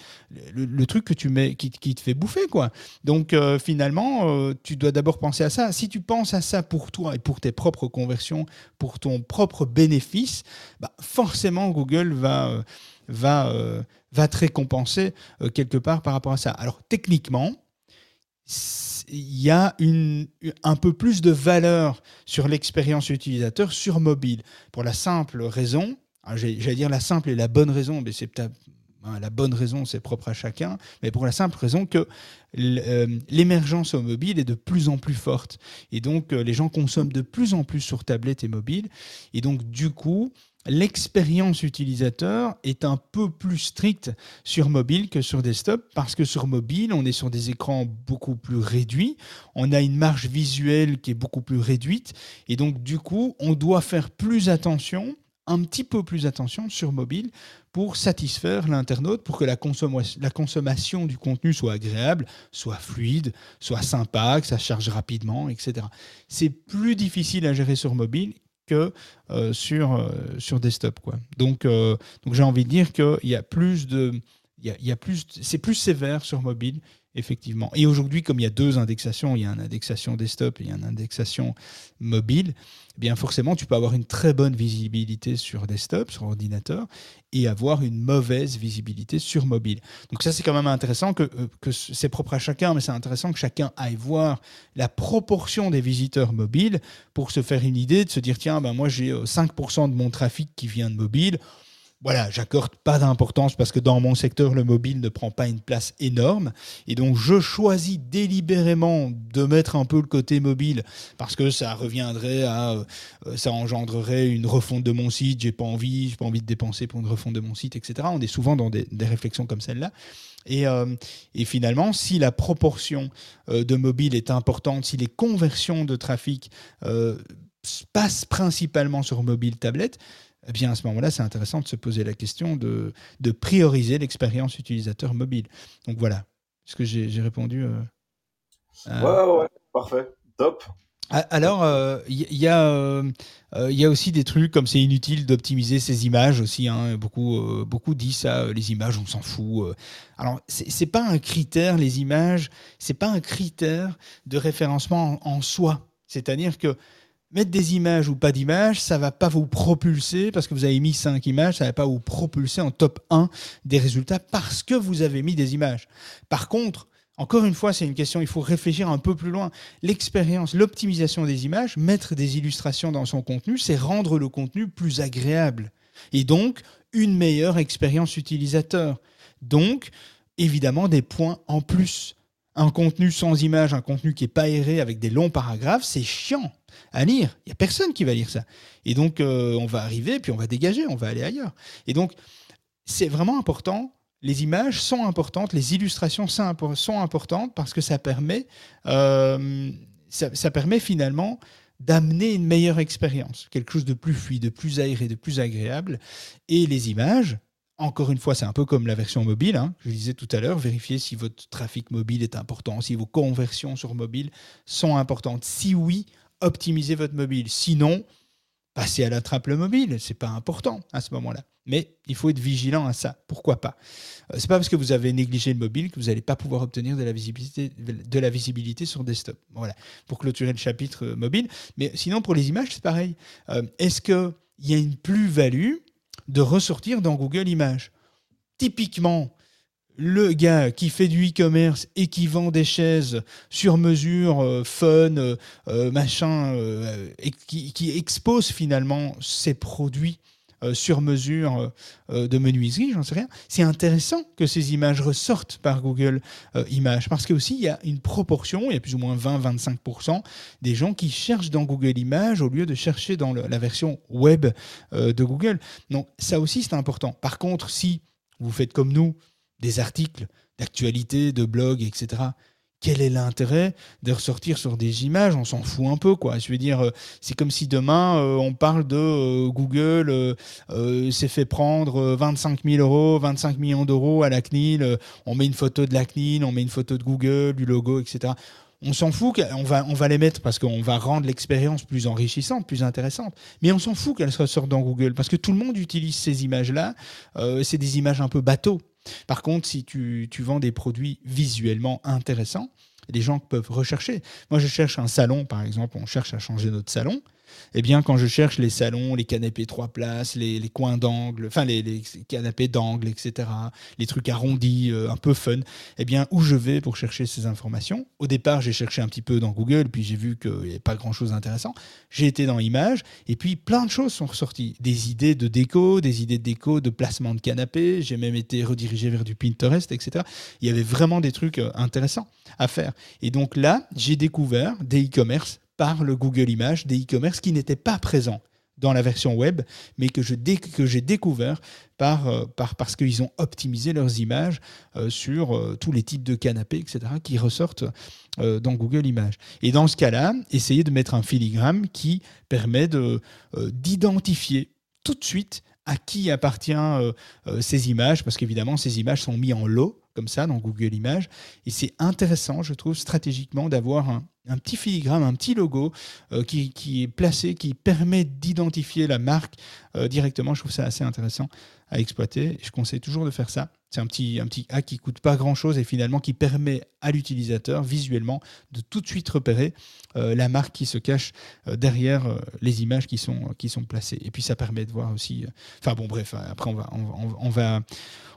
le, truc que tu mets, qui, te fait bouffer, quoi. Donc, euh, finalement, euh, tu dois d'abord penser à ça. Si tu penses à ça pour toi et pour tes propres conversions, pour ton propre bénéfice, bah, forcément, Google va, euh, te récompenser quelque part par rapport à ça. Alors, techniquement, il y a une, un peu plus de valeur sur l'expérience utilisateur sur mobile. Pour la simple raison, ah, j'allais dire la simple et la bonne raison, mais c'est hein, la bonne raison, c'est propre à chacun, mais pour la simple raison que euh, l'émergence au mobile est de plus en plus forte. Et donc, euh, les gens consomment de plus en plus sur tablette et mobile. Et donc, du coup, l'expérience utilisateur est un peu plus stricte sur mobile que sur desktop parce que sur mobile, on est sur des écrans beaucoup plus réduits, on a une marge visuelle qui est beaucoup plus réduite et donc du coup, on doit faire plus attention un petit peu plus attention sur mobile pour satisfaire l'internaute, pour que la, la, consommation du contenu soit agréable, soit fluide, soit sympa, que ça charge rapidement, etc. C'est plus difficile à gérer sur mobile que euh, sur, euh, sur desktop. Quoi. Donc, euh, donc j'ai envie de dire qu'il y a plus de. Y a, il y a plus, c'est plus sévère sur mobile, effectivement. Et aujourd'hui, comme il y a deux indexations, il y a une indexation desktop et il y a une indexation mobile, eh bien forcément, tu peux avoir une très bonne visibilité sur desktop, sur ordinateur, et avoir une mauvaise visibilité sur mobile. Donc ça, c'est quand même intéressant que, euh, c'est propre à chacun, mais c'est intéressant que chacun aille voir la proportion des visiteurs mobiles pour se faire une idée, de se dire, tiens, ben moi j'ai euh, 5% de mon trafic qui vient de mobile voilà, j'accorde pas d'importance parce que dans mon secteur, le mobile ne prend pas une place énorme. Et donc, je choisis délibérément de mettre un peu le côté mobile parce que ça reviendrait à. euh, ça engendrerait une refonte de mon site. J'ai pas envie, j'ai pas envie de dépenser pour une refonte de mon site, etc. On est souvent dans des, réflexions comme celle-là. Et, euh, et finalement, si la proportion euh, de mobile est importante, si les conversions de trafic passent principalement sur mobile tablette, eh bien à ce moment-là, c'est intéressant de se poser la question de, de prioriser l'expérience utilisateur mobile. Donc voilà, est-ce que j'ai j'ai répondu euh, à- Ouais, ouais, ouais, parfait. Top. Alors, il y, y a, euh, euh, y a aussi des trucs comme c'est inutile d'optimiser ses images aussi. hein. Beaucoup, euh, beaucoup disent ça, euh, les images, on s'en fout. euh. Alors, c'est c'est pas un critère, les images, c'est pas un critère de référencement en, en soi. C'est-à-dire que mettre des images ou pas d'images, ça va pas vous propulser parce que vous avez mis cinq images, ça va pas vous propulser en top 1 des résultats parce que vous avez mis des images. Par contre, encore une fois, c'est une question, il faut réfléchir un peu plus loin. L'expérience, l'optimisation des images, mettre des illustrations dans son contenu, c'est rendre le contenu plus agréable. Et donc, une meilleure expérience utilisateur. Donc, évidemment, des points en plus. Un contenu sans image, un contenu qui est pas aéré avec des longs paragraphes, c'est chiant à lire. Il y a personne qui va lire ça. Et donc, euh, on va arriver, puis on va dégager, on va aller ailleurs. Et donc, c'est vraiment important. Les images sont importantes, les illustrations sont importantes parce que ça permet, euh, ça, ça permet finalement d'amener une meilleure expérience, quelque chose de plus fluide, de plus aéré, de plus agréable. Et les images, encore une fois, c'est un peu comme la version mobile. hein, je disais tout à l'heure, vérifiez si votre trafic mobile est important, si vos conversions sur mobile sont importantes. Si oui, optimisez votre mobile. Sinon, passez à la trappe le mobile. C'est pas important à ce moment-là. Mais il faut être vigilant à ça. Pourquoi pas? Euh, C'est pas parce que vous avez négligé le mobile que vous n'allez pas pouvoir obtenir de la visibilité, sur desktop. Voilà, pour clôturer le chapitre euh, mobile. Mais sinon, pour les images, c'est pareil. Euh, Est-ce qu'il y a une plus-value de ressortir dans Google Images. Typiquement, le gars qui fait du e-commerce et qui vend des chaises sur mesure, euh, fun, euh, euh, machin, et qui expose finalement ses produits euh, sur mesure euh, de menuiserie, j'en sais rien. C'est intéressant que ces images ressortent par Google euh, Images parce que aussi il y a une proportion, il y a plus ou moins 20-25% des gens qui cherchent dans Google Images au lieu de chercher dans la version web euh, de Google. Donc ça aussi c'est important. Par contre, si vous faites comme nous des articles d'actualité, de blog, etc. Quel est l'intérêt de ressortir sur des images? On s'en fout un peu, quoi. Je veux dire, euh, c'est comme si demain euh, on parle de euh, Google s'est fait prendre euh, 25 000 euros, 25 millions d'euros à la CNIL. on met une photo de la CNIL, on met une photo de Google, du logo, etc. On s'en fout, on va, va les mettre parce qu'on va rendre l'expérience plus enrichissante, plus intéressante. Mais on s'en fout qu'elles ressortent dans Google parce que tout le monde utilise ces images-là. C'est des images un peu bateau. Par contre, si tu, tu vends des produits visuellement intéressants, les gens peuvent rechercher. Moi, je cherche un salon, par exemple, on cherche à changer notre salon. Eh bien, quand je cherche les salons, les canapés trois places, les, les coins d'angle, enfin les, les canapés d'angle, etc., les trucs arrondis, euh, un peu fun, eh bien, où je vais pour chercher ces informations? Au départ, j'ai cherché un petit peu dans Google, puis j'ai vu qu'il n'y avait pas grand-chose d'intéressant. J'ai été dans Images, et puis plein de choses sont ressorties. Des idées de déco, des idées de déco, de placement de canapés. J'ai même été redirigé vers du Pinterest, etc. Il y avait vraiment des trucs euh, intéressants à faire. Et donc là, j'ai découvert des e-commerce par le Google Images, des e-commerce qui n'étaient pas présents dans la version web, mais que j'ai découvert euh, par, parce qu'ils ont optimisé leurs images euh, sur euh, tous les types de canapés, etc., qui ressortent dans Google Images. Et dans ce cas-là, essayez de mettre un filigrane qui permet de, d'identifier tout de suite à qui appartient ces images, parce qu'évidemment, ces images sont mises en lot, comme ça, dans Google Images. Et c'est intéressant, je trouve, stratégiquement, d'avoir un, petit filigrane, un petit logo euh, qui, qui est placé, qui permet d'identifier la marque euh, directement. Je trouve ça assez intéressant à exploiter. Je conseille toujours de faire ça. C'est un petit, un petit hack qui coûte pas grand-chose et finalement qui permet à l'utilisateur visuellement de tout de suite repérer euh, la marque qui se cache derrière les images qui sont, qui sont placées. Et puis ça permet de voir aussi... Enfin bon, bref, après on va, on, on- on va,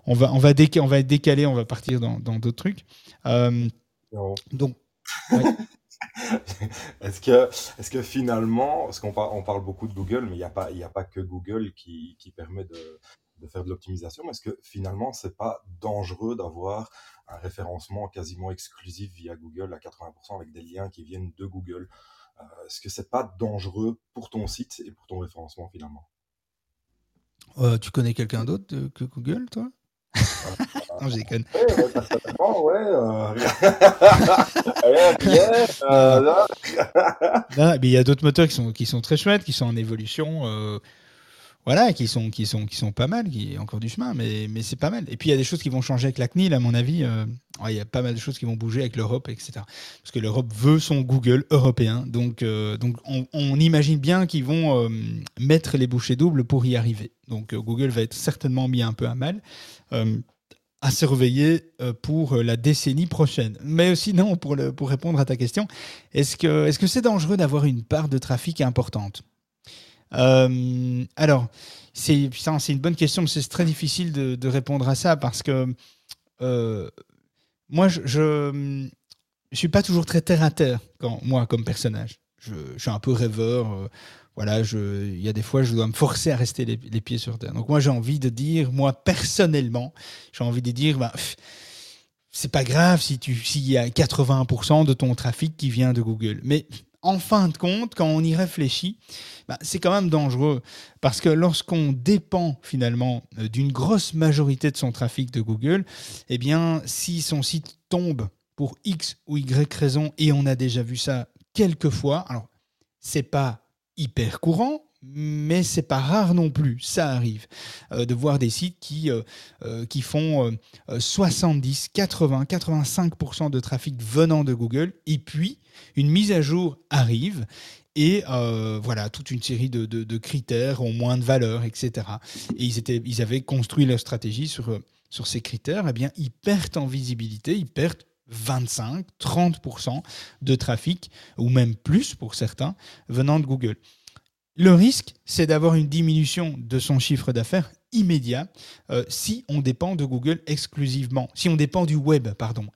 on va, on va, on va décalé, on va partir dans dans d'autres trucs. Euh, Non. donc, Est-ce que, est que finalement, parce qu'on par- on parle beaucoup de Google, mais il n'y a, pas- y a pas que Google qui, qui permet de, de faire de l'optimisation, mais est-ce que finalement, c'est pas dangereux d'avoir un référencement quasiment exclusif via Google à 80% avec des liens qui viennent de Google? Euh, Est-ce que c'est pas dangereux pour ton site et pour ton référencement finalement? Euh, tu connais quelqu'un d'autre que Google, toi? Non, je déconne. Ouais, ouais, personnellement, ouais. euh, euh. Non, mais il y a d'autres moteurs qui sont, qui sont très chouettes, qui sont en évolution, euh, voilà, qui sont, qui, sont, qui sont pas mal, qui ont encore du chemin, mais, c'est pas mal. Et puis il y a des choses qui vont changer avec la CNIL, à mon avis. euh, il y a pas mal de choses qui vont bouger avec l'Europe, etc. Parce que l'Europe veut son Google européen. Donc, euh, on, imagine bien qu'ils vont euh, mettre les bouchées doubles pour y arriver. Donc Google va être certainement mis un peu à mal. à surveiller pour la décennie prochaine. Mais sinon, pour, le, pour répondre à ta question, est-ce que est-ce que c'est dangereux d'avoir une part de trafic importante? Euh, Alors, c'est une bonne question, mais c'est très difficile de, répondre à ça parce que euh, moi, je, je suis pas toujours très terre à terre quand moi comme personnage. Je, suis un peu rêveur. euh, voilà, il y a des fois, je dois me forcer à rester les, pieds sur terre. Donc moi, j'ai envie de dire, moi personnellement, j'ai envie de dire, bah, c'est pas grave si tu s'il y a 80% de ton trafic qui vient de Google. Mais en fin de compte, quand on y réfléchit, bah, c'est quand même dangereux. Parce que lorsqu'on dépend finalement euh, d'une grosse majorité de son trafic de Google, eh bien, si son site tombe pour X ou Y raison, et on a déjà vu ça quelques fois, alors c'est pas hyper courant, mais c'est pas rare non plus. Ça arrive euh, de voir des sites qui, euh, euh, qui font euh, euh, 70, 80, 85% de trafic venant de Google, et puis une mise à jour arrive. Et voilà, toute une série de, de- de critères ont moins de valeur, etc. Et ils, étaient, ils avaient construit leur stratégie sur, sur ces critères. Eh bien, ils perdent en visibilité, ils perdent 25, 30% de trafic, ou même plus pour certains, venant de Google. Le risque, c'est d'avoir une diminution de son chiffre d'affaires immédiat euh, si on dépend de Google exclusivement, si on dépend du web,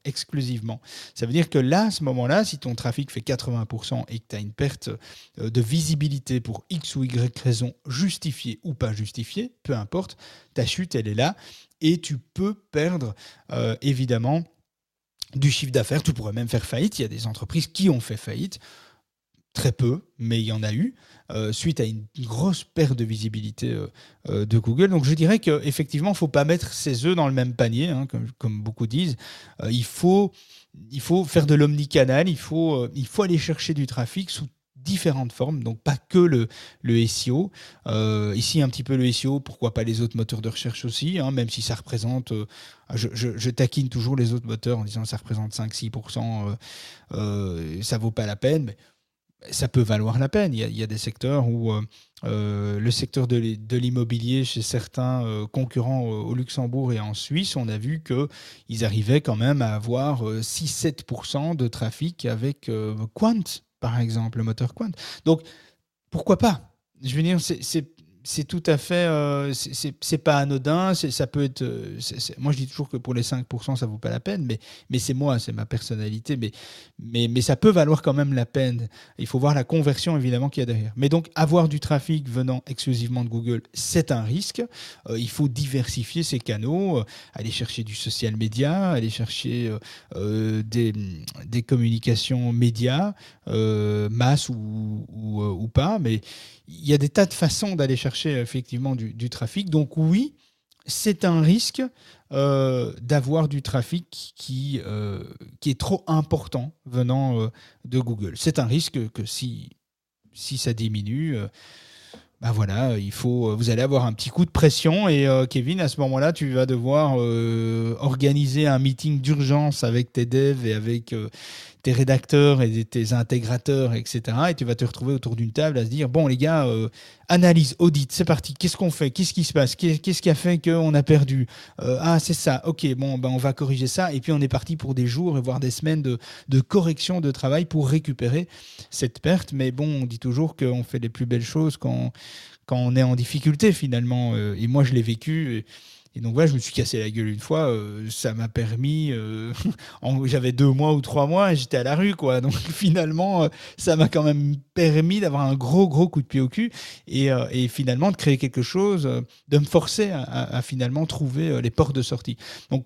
exclusivement. Ça veut dire que là, à ce moment-là, si ton trafic fait 80% et que tu as une perte euh, de visibilité pour X ou Y raison justifiée ou pas justifiée, peu importe, ta chute, elle est là et tu peux perdre euh, évidemment du chiffre d'affaires. Tu pourrais même faire faillite. Il y a des entreprises qui ont fait faillite. Très peu, mais il y en a eu, euh, suite à une grosse perte de visibilité euh, euh, de Google. Donc je dirais qu'effectivement, il ne faut pas mettre ses œufs dans le même panier, hein, comme, beaucoup disent. Il, faut, faire de l'omnicanal, il faut, il faut aller chercher du trafic sous différentes formes, donc pas que le, SEO. Ici, un petit peu le SEO, pourquoi pas les autres moteurs de recherche aussi, hein, même si ça représente, je, taquine toujours les autres moteurs en disant que ça représente 5-6%, euh, euh, ça vaut pas la peine, mais ça peut valoir la peine. Il y a, des secteurs où euh, euh, le secteur de l'im- de l'immobilier chez certains euh, concurrents au, Luxembourg et en Suisse, on a vu qu'ils arrivaient quand même à avoir euh, 6-7% de trafic avec Quant, par exemple, le moteur Quant. Donc, pourquoi pas? Je veux dire, c'est- c'est tout à fait, euh, c'est- pas anodin. Ça peut être. euh, moi, je dis toujours que pour les 5%, ça vaut pas la peine, mais, mais c'est moi, c'est ma personnalité. Mais, mais, mais ça peut valoir quand même la peine. Il faut voir la conversion évidemment qu'il y a derrière. Mais donc, avoir du trafic venant exclusivement de Google, c'est un risque. Euh, il faut diversifier ses canaux, aller chercher du social media, aller chercher des, communications médias, masse ou, ou pas. Mais il y a des tas de façons d'aller chercher effectivement du, trafic. Donc oui, c'est un risque euh, d'avoir du trafic qui, euh, qui est trop important venant euh, de Google. C'est un risque que si, si ça diminue, euh, ben voilà, il faut, vous allez avoir un petit coup de pression et euh, Kevin, à ce moment-là, tu vas devoir euh, organiser un meeting d'urgence avec tes devs et avec euh, tes rédacteurs et tes intégrateurs, etc. Et tu vas te retrouver autour d'une table à se dire, bon les gars, euh, analyse, audit, c'est parti, qu'est-ce qu'on fait Qu'est-ce qui se passe Qu'est-ce qui a fait qu'on a perdu Euh, Ah, c'est ça, ok, bon, ben, on va corriger ça. Et puis on est parti pour des jours, voire des semaines de, de correction de travail pour récupérer cette perte. Mais bon, on dit toujours qu'on fait les plus belles choses quand, quand on est en difficulté finalement. Euh, Et moi, je l'ai vécu. Et, et donc voilà, je me suis cassé la gueule une fois. euh, ça m'a permis. euh, J'avais deux mois ou trois mois et j'étais à la rue, quoi. Donc finalement, euh, ça m'a quand même permis d'avoir un gros, gros coup de pied au cul et, finalement de créer quelque chose, de me forcer à, finalement trouver les portes de sortie. Donc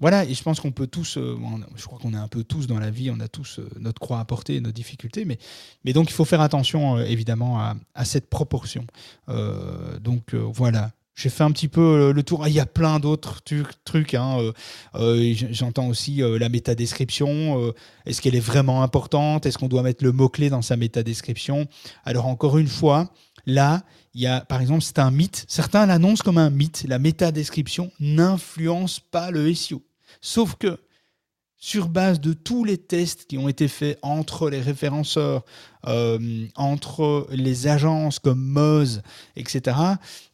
voilà, et je pense qu'on peut tous, je crois qu'on est un peu tous dans la vie, on a tous notre croix à porter, nos difficultés, mais, donc il faut faire attention évidemment à, cette proportion. Donc voilà, j'ai fait un petit peu euh, le tour. Ah, Il y a plein d'autres trucs. hein, euh, euh, J'entends aussi la métadescription. Est-ce qu'elle est vraiment importante? Est-ce qu'on doit mettre le mot-clé dans sa métadescription? Alors encore une fois, là, il y a, par exemple, c'est un mythe. Certains l'annoncent comme un mythe. La métadescription n'influence pas le SEO. Sauf que, sur base de tous les tests qui ont été faits entre les référenceurs, euh, entre les agences comme Moz, etc.,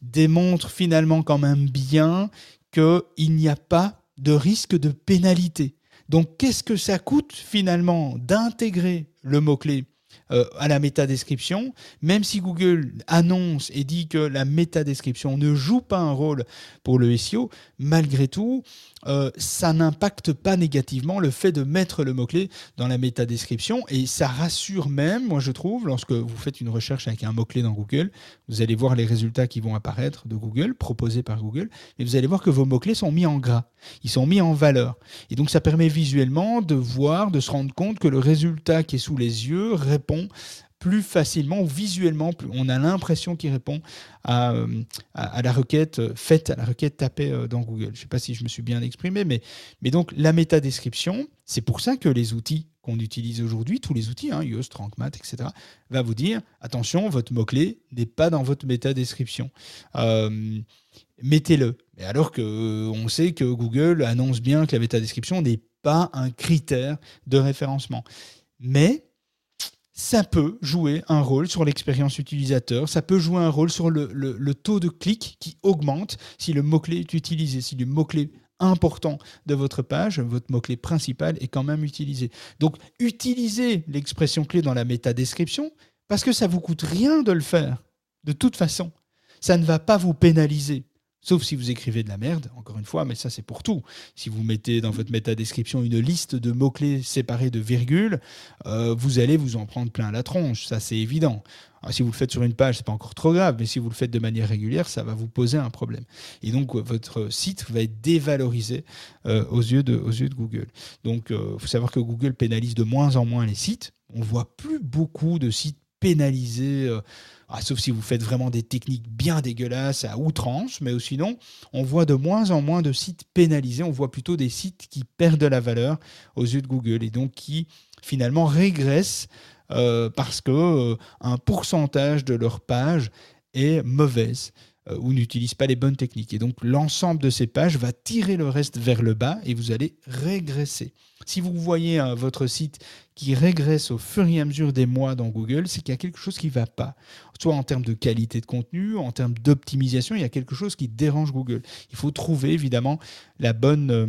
démontrent finalement quand même bien qu'il n'y a pas de risque de pénalité. Donc, qu'est-ce que ça coûte finalement d'intégrer le mot-clé euh, à la métadescription, même si Google annonce et dit que la métadescription ne joue pas un rôle pour le SEO, malgré tout, euh, ça n'impacte pas négativement le fait de mettre le mot-clé dans la métadescription et ça rassure même, moi je trouve, lorsque vous faites une recherche avec un mot-clé dans Google, vous allez voir les résultats qui vont apparaître de Google, proposés par Google, et vous allez voir que vos mots-clés sont mis en gras, ils sont mis en valeur. Et donc ça permet visuellement de voir, de se rendre compte que le résultat qui est sous les yeux répond plus facilement visuellement, on a l'impression qu'il répond à, euh, la requête euh, faite, à la requête tapée euh, dans Google. Je ne sais pas si je me suis bien exprimé, mais, donc la métadescription, c'est pour ça que les outils qu'on utilise aujourd'hui, tous les outils, hein, Yoast, RankMath, etc., va vous dire attention, votre mot-clé n'est pas dans votre métadescription. Euh, Mettez-le. Alors que euh, on sait que Google annonce bien que la métadescription n'est pas un critère de référencement. Mais ça peut jouer un rôle sur l'expérience utilisateur, ça peut jouer un rôle sur le, taux de clic qui augmente si le mot-clé est utilisé, si le mot-clé important de votre page, votre mot-clé principal est quand même utilisé. Donc utilisez l'expression clé dans la métadescription parce que ça vous coûte rien de le faire. De toute façon, ça ne va pas vous pénaliser. Sauf si vous écrivez de la merde, encore une fois, mais ça c'est pour tout. Si vous mettez dans votre métadescription une liste de mots-clés séparés de virgules, euh, vous allez vous en prendre plein la tronche, ça c'est évident. Alors, si vous le faites sur une page, c'est pas encore trop grave, mais si vous le faites de manière régulière, ça va vous poser un problème. Et donc euh, votre site va être dévalorisé euh, aux, yeux de, Google. Donc il faut savoir que Google pénalise de moins en moins les sites. On voit plus beaucoup de sites pénalisés. Ah, sauf si vous faites vraiment des techniques bien dégueulasses à outrance, mais sinon, on voit de moins en moins de sites pénalisés, on voit plutôt des sites qui perdent de la valeur aux yeux de Google et donc qui finalement régressent euh, parce que euh, un pourcentage de leur page est mauvaise ou n'utilise pas les bonnes techniques. Et donc l'ensemble de ces pages va tirer le reste vers le bas et vous allez régresser. Si vous voyez euh, votre site qui régresse au fur et à mesure des mois dans Google, c'est qu'il y a quelque chose qui ne va pas. Soit en termes de qualité de contenu, en termes d'optimisation, il y a quelque chose qui dérange Google. Il faut trouver évidemment la bonne, euh,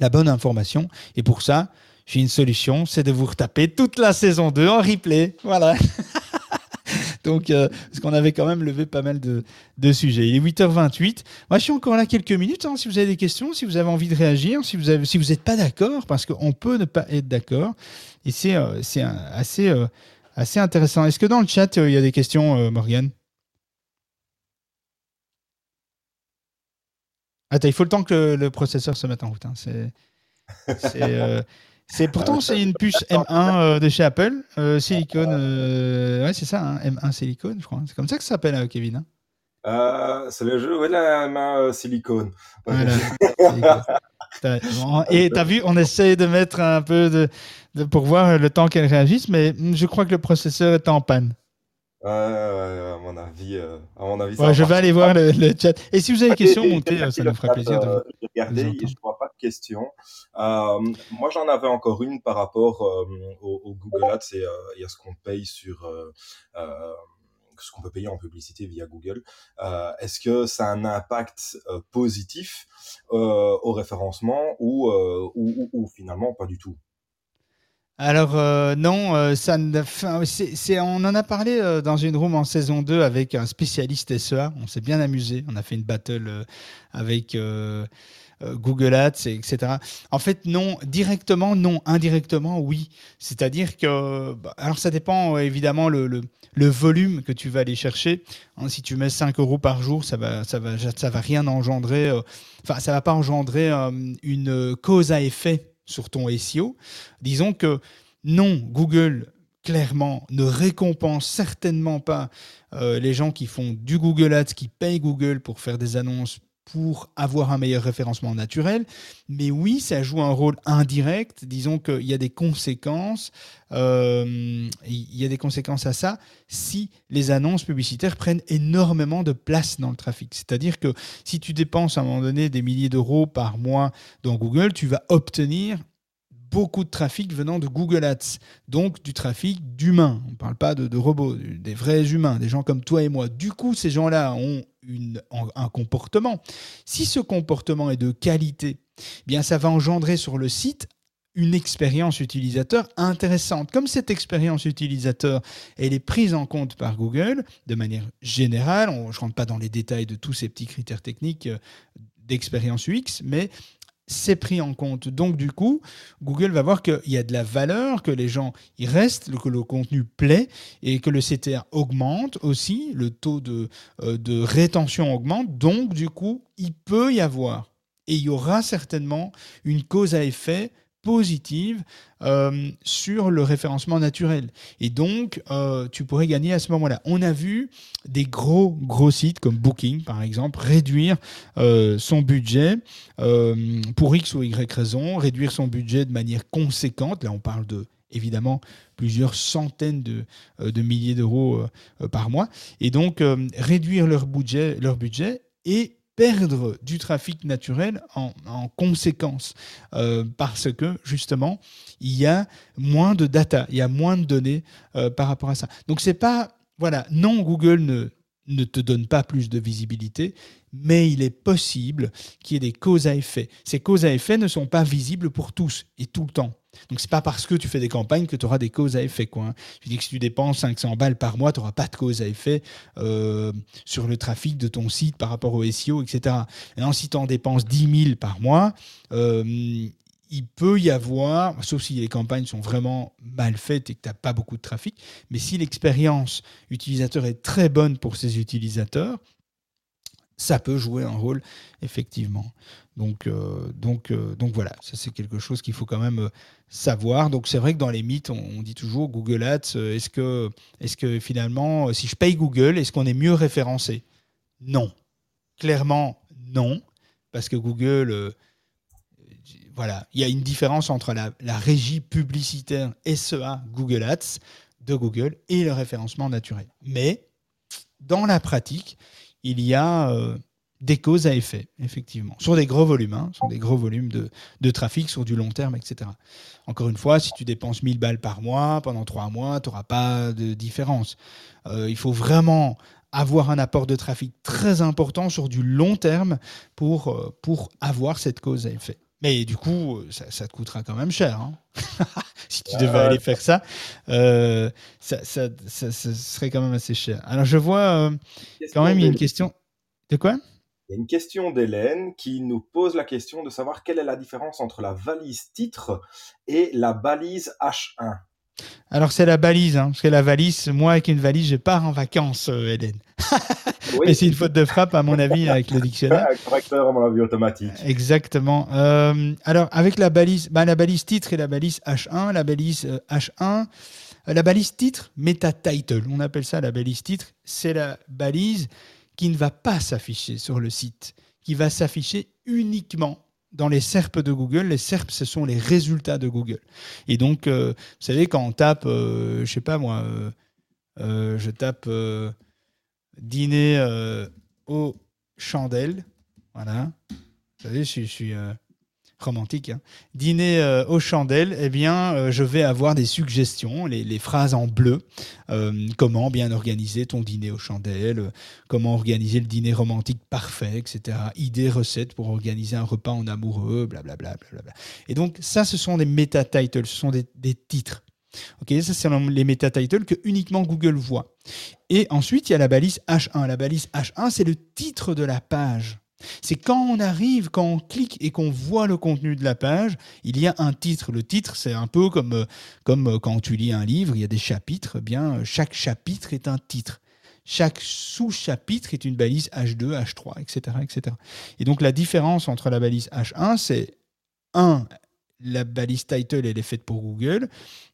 la bonne information. Et pour ça, j'ai une solution, c'est de vous retaper toute la saison 2 en replay. Voilà. Donc, euh, parce qu'on avait quand même levé pas mal de, sujets. Il est 8h28. Moi, je suis encore là quelques minutes. hein, si vous avez des questions, si vous avez envie de réagir, si vous n'êtes pas d'accord, parce qu'on peut ne pas être d'accord. Et c'est euh, euh, assez intéressant. Est-ce que dans le chat, euh, il y a des questions, Morgane? Attends, il faut le temps que le, le processeur se mette en route. hein, C'est. c'est, pourtant, c'est une puce M1 euh, de chez Apple, euh, silicone. euh, ouais, c'est ça, hein, M1 silicone, je crois. C'est comme ça que ça s'appelle, Kevin. hein. Euh, c'est le jeu, ouais, la main silicone. Voilà. Et t'as vu, on essaie de mettre un peu de, de- pour voir le temps qu'elle réagisse, mais je crois que le processeur est en panne. Ouais, à mon avis, euh, à mon avis, Ouais, je vais aller voir le, le chat. Et si vous avez des questions, montez, ça nous fera plaisir de euh, entendre. je crois pas question. Euh, moi, j'en avais encore une par rapport euh, au, au Google Ads et, euh, et à ce qu'on paye sur euh, ce qu'on peut payer en publicité via Google. Euh, Est-ce que ça a un impact euh, positif euh, au référencement ou, euh, ou, ou- ou finalement pas du tout? Alors euh, non, euh, ça c'est- on en a parlé euh, dans une room en saison 2 avec un spécialiste SEA. On s'est bien amusé. On a fait une battle euh, avec euh, euh, Google Ads, et etc. En fait, non, directement, non, indirectement, oui. C'est-à-dire que, bah, alors ça dépend évidemment le, le, le volume que tu vas aller chercher. Hein, si tu mets 5 euros par jour, ça va, ça va, ça va rien engendrer. Enfin, ça va pas engendrer une cause à effet sur ton SEO. Disons que non, Google clairement ne récompense certainement pas euh, les gens qui font du Google Ads, qui payent Google pour faire des annonces pour avoir un meilleur référencement naturel. Mais oui, ça joue un rôle indirect. Disons qu'il y a des conséquences. euh, il y a des conséquences à ça si les annonces publicitaires prennent énormément de place dans le trafic. C'est-à-dire que si tu dépenses à un moment donné des milliers d'euros par mois dans Google, tu vas obtenir beaucoup de trafic venant de Google Ads, donc du trafic d'humains. On ne parle pas de, robots, des vrais humains, des gens comme toi et moi. Du coup, ces gens-là ont un, comportement. Si ce comportement est de qualité, eh bien ça va engendrer sur le site une expérience utilisateur intéressante. Comme cette expérience utilisateur, elle est prise en compte par Google de manière générale, je ne rentre pas dans les détails de tous ces petits critères techniques euh, d'expérience UX, mais c'est pris en compte. Donc, du coup, Google va voir qu'il y a de la valeur, que les gens y restent, que le contenu plaît et que le CTR augmente aussi, le taux de, euh, de rétention augmente. Donc, du coup, il peut y avoir et il y aura certainement une cause à effet positive euh, sur le référencement naturel. Et donc, euh, tu pourrais gagner à ce moment-là. On a vu des gros, sites comme Booking, par exemple, réduire euh, son budget pour X ou Y raison, réduire son budget de manière conséquente. Là, on parle de évidemment plusieurs centaines de, milliers d'euros par mois. Et donc, réduire leur budget, leur budget et perdre du trafic naturel en, en conséquence euh, parce que justement il y a moins de data, il y a moins de données euh, par rapport à ça. Donc c'est pas voilà non Google ne ne te donne pas plus de visibilité, mais il est possible qu'il y ait des causes à effet. Ces causes à effet ne sont pas visibles pour tous et tout le temps. Donc c'est pas parce que tu fais des campagnes que tu auras des causes à effet. Quoi, hein. Je dis que si tu dépenses 500 balles par mois, tu n'auras pas de cause à effet euh, sur le trafic de ton site par rapport au SEO, etc. Maintenant, si tu en dépenses 10 000 par mois, euh, il peut y avoir, sauf si les campagnes sont vraiment mal faites et que tu n'as pas beaucoup de trafic, mais si l'expérience utilisateur est très bonne pour ces utilisateurs, ça peut jouer un rôle, effectivement. Donc, euh, donc, euh, donc voilà, ça c'est quelque chose qu'il faut quand même euh, savoir. Donc c'est vrai que dans les mythes, on, dit toujours Google Ads, est-ce que, est que finalement, si je paye Google, est-ce qu'on est mieux référencé? Non. Clairement, non. Parce que Google, voilà, il y a une différence entre la, régie publicitaire SEA Google Ads de Google et le référencement naturel. Mais dans la pratique, il y a euh, des causes à effet, effectivement, sur des gros volumes, hein, sur des gros volumes de, trafic sur du long terme, etc. Encore une fois, si tu dépenses 1000 balles par mois pendant trois mois, tu n'auras pas de différence. Euh, il faut vraiment avoir un apport de trafic très important sur du long terme pour, euh, pour avoir cette cause à effet. Mais du coup, ça, ça te coûtera quand même cher. hein. si tu devais aller faire ça, euh, ça, ça, ça- ça serait quand même assez cher. Alors je vois euh, quand même, il y a une question. De quoi? Il y a une question d'Hélène qui nous pose la question de savoir quelle est la différence entre la valise titre et la balise H1. Alors c'est la balise, hein, parce que la valise, moi avec une valise, je pars en vacances, euh, Hélène. Oui, Mais c'est une faute de frappe, à mon avis, avec le dictionnaire. un correcteur à mon avis automatique. Exactement. Euh, alors, avec la balise, bah, la balise titre et la balise H1, la balise euh, H1, euh, la balise titre, meta title, on appelle ça la balise titre, c'est la balise qui ne va pas s'afficher sur le site, qui va s'afficher uniquement dans les SERP de Google. Les SERP, ce sont les résultats de Google. Et donc, euh, vous savez, quand on tape, euh, je sais pas moi, euh, euh, je tape dîner aux chandelles, voilà. Vous savez, je, suis- romantique, hein. dîner euh, aux chandelles, eh bien, euh, je vais avoir des suggestions, les, phrases en bleu. Euh, comment bien organiser ton dîner aux chandelles, comment organiser le dîner romantique parfait, etc. Idées, recettes pour organiser un repas en amoureux, blablabla. blablabla. Et donc, ça, ce sont des meta-titles, ce sont des, des titres. Ok, ça, c'est les meta-titles que uniquement Google voit. Et ensuite, il y a la balise H1. La balise H1, c'est le titre de la page. C'est quand on arrive, quand on clique et qu'on voit le contenu de la page, il y a un titre. Le titre, c'est un peu comme, euh, comme euh, quand tu lis un livre, il y a des chapitres. Eh bien, euh, chaque chapitre est un titre. Chaque sous-chapitre est une balise H2, H3, etc., etc. Et donc la différence entre la balise H1, c'est 1, la balise title, elle est faite pour Google.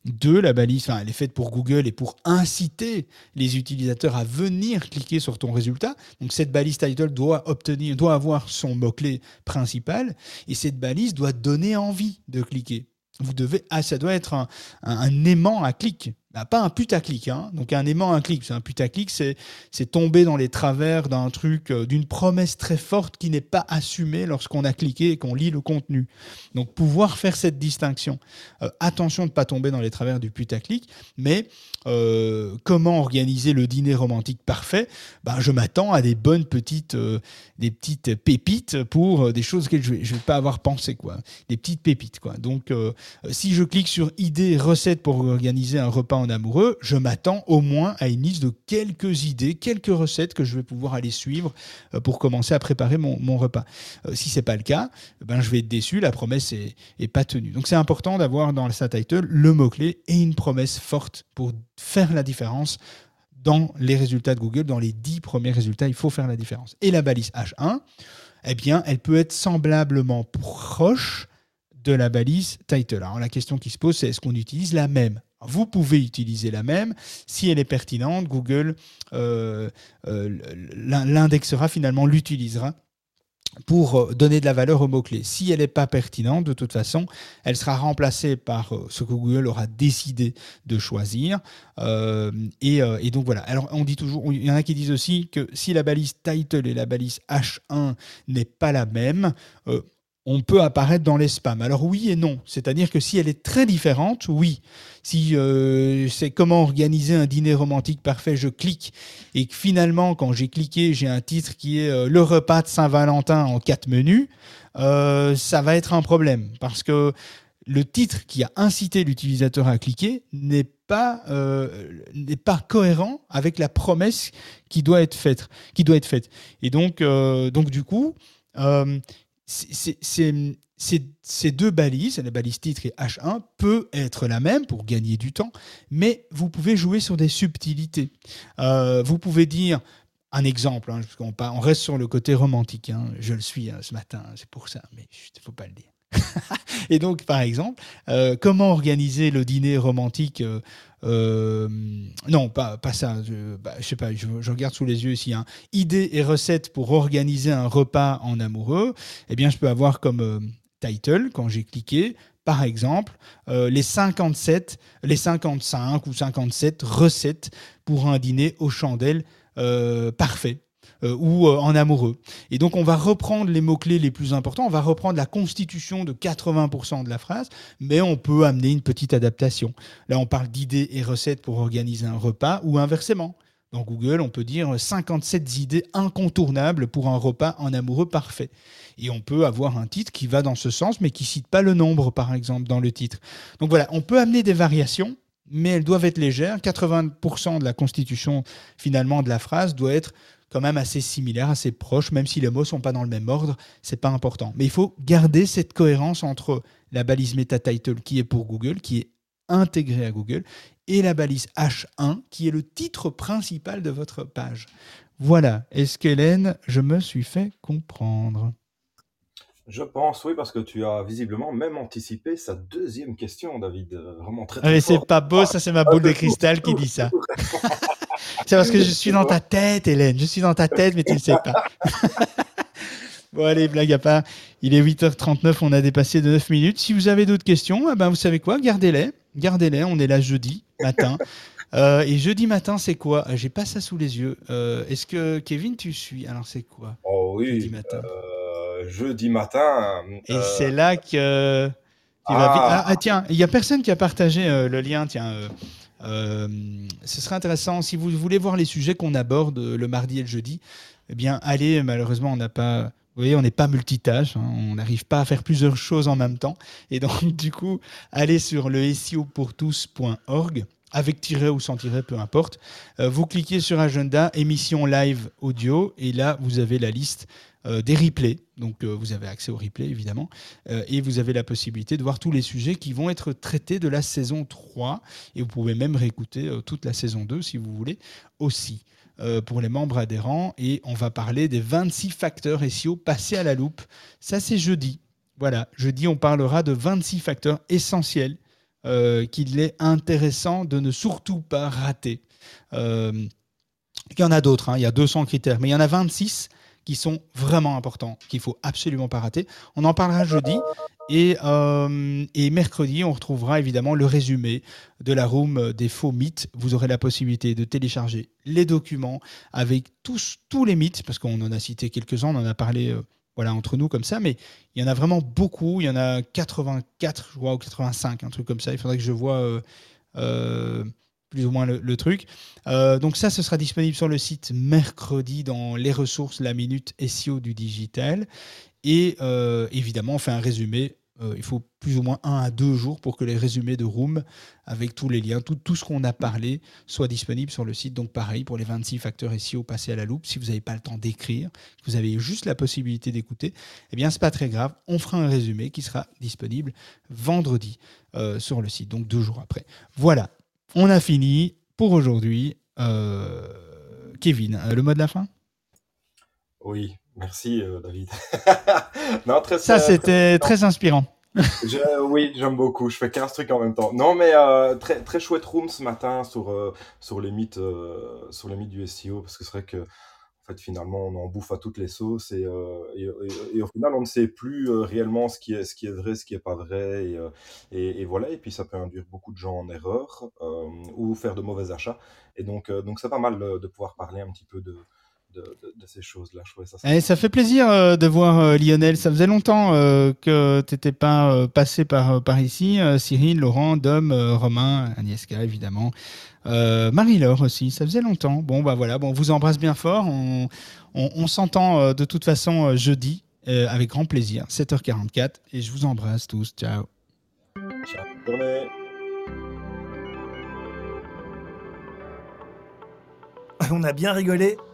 Deux, la balise, enfin, elle est faite pour Google et pour inciter les utilisateurs à venir cliquer sur ton résultat. Donc, cette balise title doit obtenir, doit avoir son mot-clé principal et cette balise doit donner envie de cliquer. Vous devez, ah, ça doit être un, un- aimant à clic. Bah, pas un putaclic, hein. donc un aimant à clic. Un putaclic, c'est c'est tomber dans les travers d'un truc, euh, d'une promesse très forte qui n'est pas assumée lorsqu'on a cliqué et qu'on lit le contenu. Donc pouvoir faire cette distinction. Euh, attention de ne pas tomber dans les travers du putaclic, mais euh, comment organiser le dîner romantique parfait? Ben, Je m'attends à des bonnes petites, des petites pépites pour des choses que je ne vais, pas avoir pensé. Quoi. Des petites pépites. Quoi. Donc si je clique sur idées, recettes pour organiser un repas en amoureux, je m'attends au moins à une liste de quelques idées, quelques recettes que je vais pouvoir aller suivre euh, pour commencer à préparer mon, repas. Euh, si c'est pas le cas, ben, je vais être déçu, la promesse est, pas tenue. Donc c'est important d'avoir dans sa title le mot-clé et une promesse forte pour faire la différence dans les résultats de Google, dans les 10 premiers résultats, il faut faire la différence. Et la balise H1, eh bien, elle peut être semblablement proche de la balise title. Alors la question qui se pose, c'est est-ce qu'on utilise la même vous pouvez utiliser la même. Si elle est pertinente, Google euh, euh, l'in- l'indexera finalement, l'utilisera pour euh, donner de la valeur au mot-clé. Si elle n'est pas pertinente, de toute façon, elle sera remplacée par ce que Google aura décidé de choisir. Et, donc voilà. Alors on dit toujours, il y en a qui disent aussi que si la balise title et la balise H1 n'est pas la même, on peut apparaître dans les spams. Alors oui et non. C'est-à-dire que si elle est très différente, oui. Si euh, c'est comment organiser un dîner romantique parfait, je clique et que finalement, quand j'ai cliqué, j'ai un titre qui est euh, le repas de Saint-Valentin en quatre menus, euh, ça va être un problème parce que le titre qui a incité l'utilisateur à cliquer n'est pas, n'est pas cohérent avec la promesse qui doit être faite. Qui doit être faite. Et donc, donc du coup, ces deux balises, la balise titre et H1, peut être la même pour gagner du temps, mais vous pouvez jouer sur des subtilités. Euh, vous pouvez dire, un exemple, hein, on reste sur le côté romantique, hein, je le suis hein, ce matin, c'est pour ça, mais il ne faut pas le dire. Et donc, par exemple, euh, comment organiser le dîner romantique euh, euh, Non, pas, ça. Je, bah, sais pas. Je, regarde sous les yeux ici. Hein. Idées et recettes pour organiser un repas en amoureux. Eh bien, je peux avoir comme title quand j'ai cliqué. Par exemple, les 57, les 55 ou 57 recettes pour un dîner aux chandelles parfait ou euh, en amoureux. Et donc, on va reprendre les mots-clés les plus importants, on va reprendre la constitution de 80% de la phrase, mais on peut amener une petite adaptation. Là, on parle d'idées et recettes pour organiser un repas, ou inversement. Dans Google, on peut dire 57 idées incontournables pour un repas en amoureux parfait. Et on peut avoir un titre qui va dans ce sens, mais qui cite pas le nombre, par exemple, dans le titre. Donc voilà, on peut amener des variations, mais elles doivent être légères. 80% de la constitution, finalement, de la phrase doit être quand même assez similaire, assez proche, même si les mots sont pas dans le même ordre, c'est pas important. Mais il faut garder cette cohérence entre la balise meta title qui est pour Google, qui est intégrée à Google, et la balise H1 qui est le titre principal de votre page. Voilà. Est-ce qu'Hélène, je me suis fait comprendre? Je pense, oui, parce que tu as visiblement même anticipé sa deuxième question, David. Vraiment très, très Ah, mais c'est pas beau, ça c'est ma boule de cristal qui dit ça. C'est parce que je suis dans ta tête, Hélène. Je suis dans ta tête, mais tu ne sais pas. bon, allez, blague à part. Il est 8h39, on a dépassé de 9 minutes. Si vous avez d'autres questions, eh ben, vous savez quoi? Gardez-les. Gardez-les. On est là jeudi matin. Euh, et jeudi matin, c'est quoi? Euh, J'ai pas ça sous les yeux. Euh, Est-ce que, Kevin, tu suis? Alors, c'est quoi? Oh Jeudi oui, matin. euh, jeudi matin. Et c'est là que Ah. Ah, ah, tiens, il y a personne qui a partagé le lien. Tiens, euh, ce serait intéressant si vous voulez voir les sujets qu'on aborde euh, le mardi et le jeudi. Eh bien, allez. Malheureusement, on n'a pas. Vous voyez, on n'est pas multitâche. hein, on n'arrive pas à faire plusieurs choses en même temps. Et donc, du coup, allez sur le SEOpourtous.org avec tiret ou sans tiret, peu importe. Euh, vous cliquez sur agenda, émission live audio, et là, vous avez la liste des replays. Donc, euh, vous avez accès aux replays, évidemment. Euh, et vous avez la possibilité de voir tous les sujets qui vont être traités de la saison 3. Et vous pouvez même réécouter euh, toute la saison 2 si vous voulez aussi euh, pour les membres adhérents. Et on va parler des 26 facteurs SEO passés à la loupe. Ça, c'est jeudi. Voilà, jeudi, on parlera de 26 facteurs essentiels euh, qu'il est intéressant de ne surtout pas rater. Euh, il y en a d'autres, hein, il y a 200 critères, mais il y en a 26 qui sont vraiment importants, qu'il faut absolument pas rater. On en parlera jeudi. Et, euh, et mercredi, on retrouvera évidemment le résumé de la room des faux mythes. Vous aurez la possibilité de télécharger les documents avec tous, tous les mythes, parce qu'on en a cité quelques-uns, on en a parlé euh, voilà, entre nous comme ça, mais il y en a vraiment beaucoup. Il y en a 84, je crois, ou 85, un truc comme ça. Il faudrait que je vois euh, plus ou moins le, truc. Euh, donc ça, ce sera disponible sur le site mercredi dans les ressources, la minute SEO du digital. Et euh, évidemment, on fait un résumé. Euh, il faut plus ou moins un à deux jours pour que les résumés de Room, avec tous les liens, tout, tout ce qu'on a parlé, soit disponible sur le site. Donc pareil, pour les 26 facteurs SEO passés à la loupe, si vous n'avez pas le temps d'écrire, que vous avez juste la possibilité d'écouter, eh bien, c'est pas très grave. On fera un résumé qui sera disponible vendredi sur le site, donc deux jours après. Voilà, on a fini pour aujourd'hui. Euh, Kevin, euh, le mot de la fin? Oui, merci euh, David. non, très Ça, très- c'était très inspirant. Je- oui, j'aime beaucoup. Je fais 15 trucs en même temps. Non, mais euh, très, très chouette room ce matin sur, euh, sur, les mythes, euh, sur les mythes du SEO, parce que c'est vrai que en fait, finalement, on en bouffe à toutes les sauces et, euh, et, au final, on ne sait plus euh, réellement ce qui est, ce qui est vrai, ce qui est pas vrai. Et, euh, et, voilà, et puis ça peut induire beaucoup de gens en erreur ou faire de mauvais achats. Et donc, donc c'est pas mal de pouvoir parler un petit peu de, de, de- de ces choses-là. Je ça Eh, ça fait plaisir euh, de voir euh, Lionel. Ça faisait longtemps euh, que tu n'étais pas euh, passé par, par ici. Euh, Cyril, Laurent, Dom, euh, Romain, Agnieszka, évidemment. Euh, Marie-Laure aussi. Ça faisait longtemps. Bon, bah voilà. Bon, on vous embrasse bien fort. On, on- on s'entend euh, de toute façon euh, jeudi euh, avec grand plaisir. 7h44. Et je vous embrasse tous. Ciao. Ciao. Bonne journée. On a bien rigolé,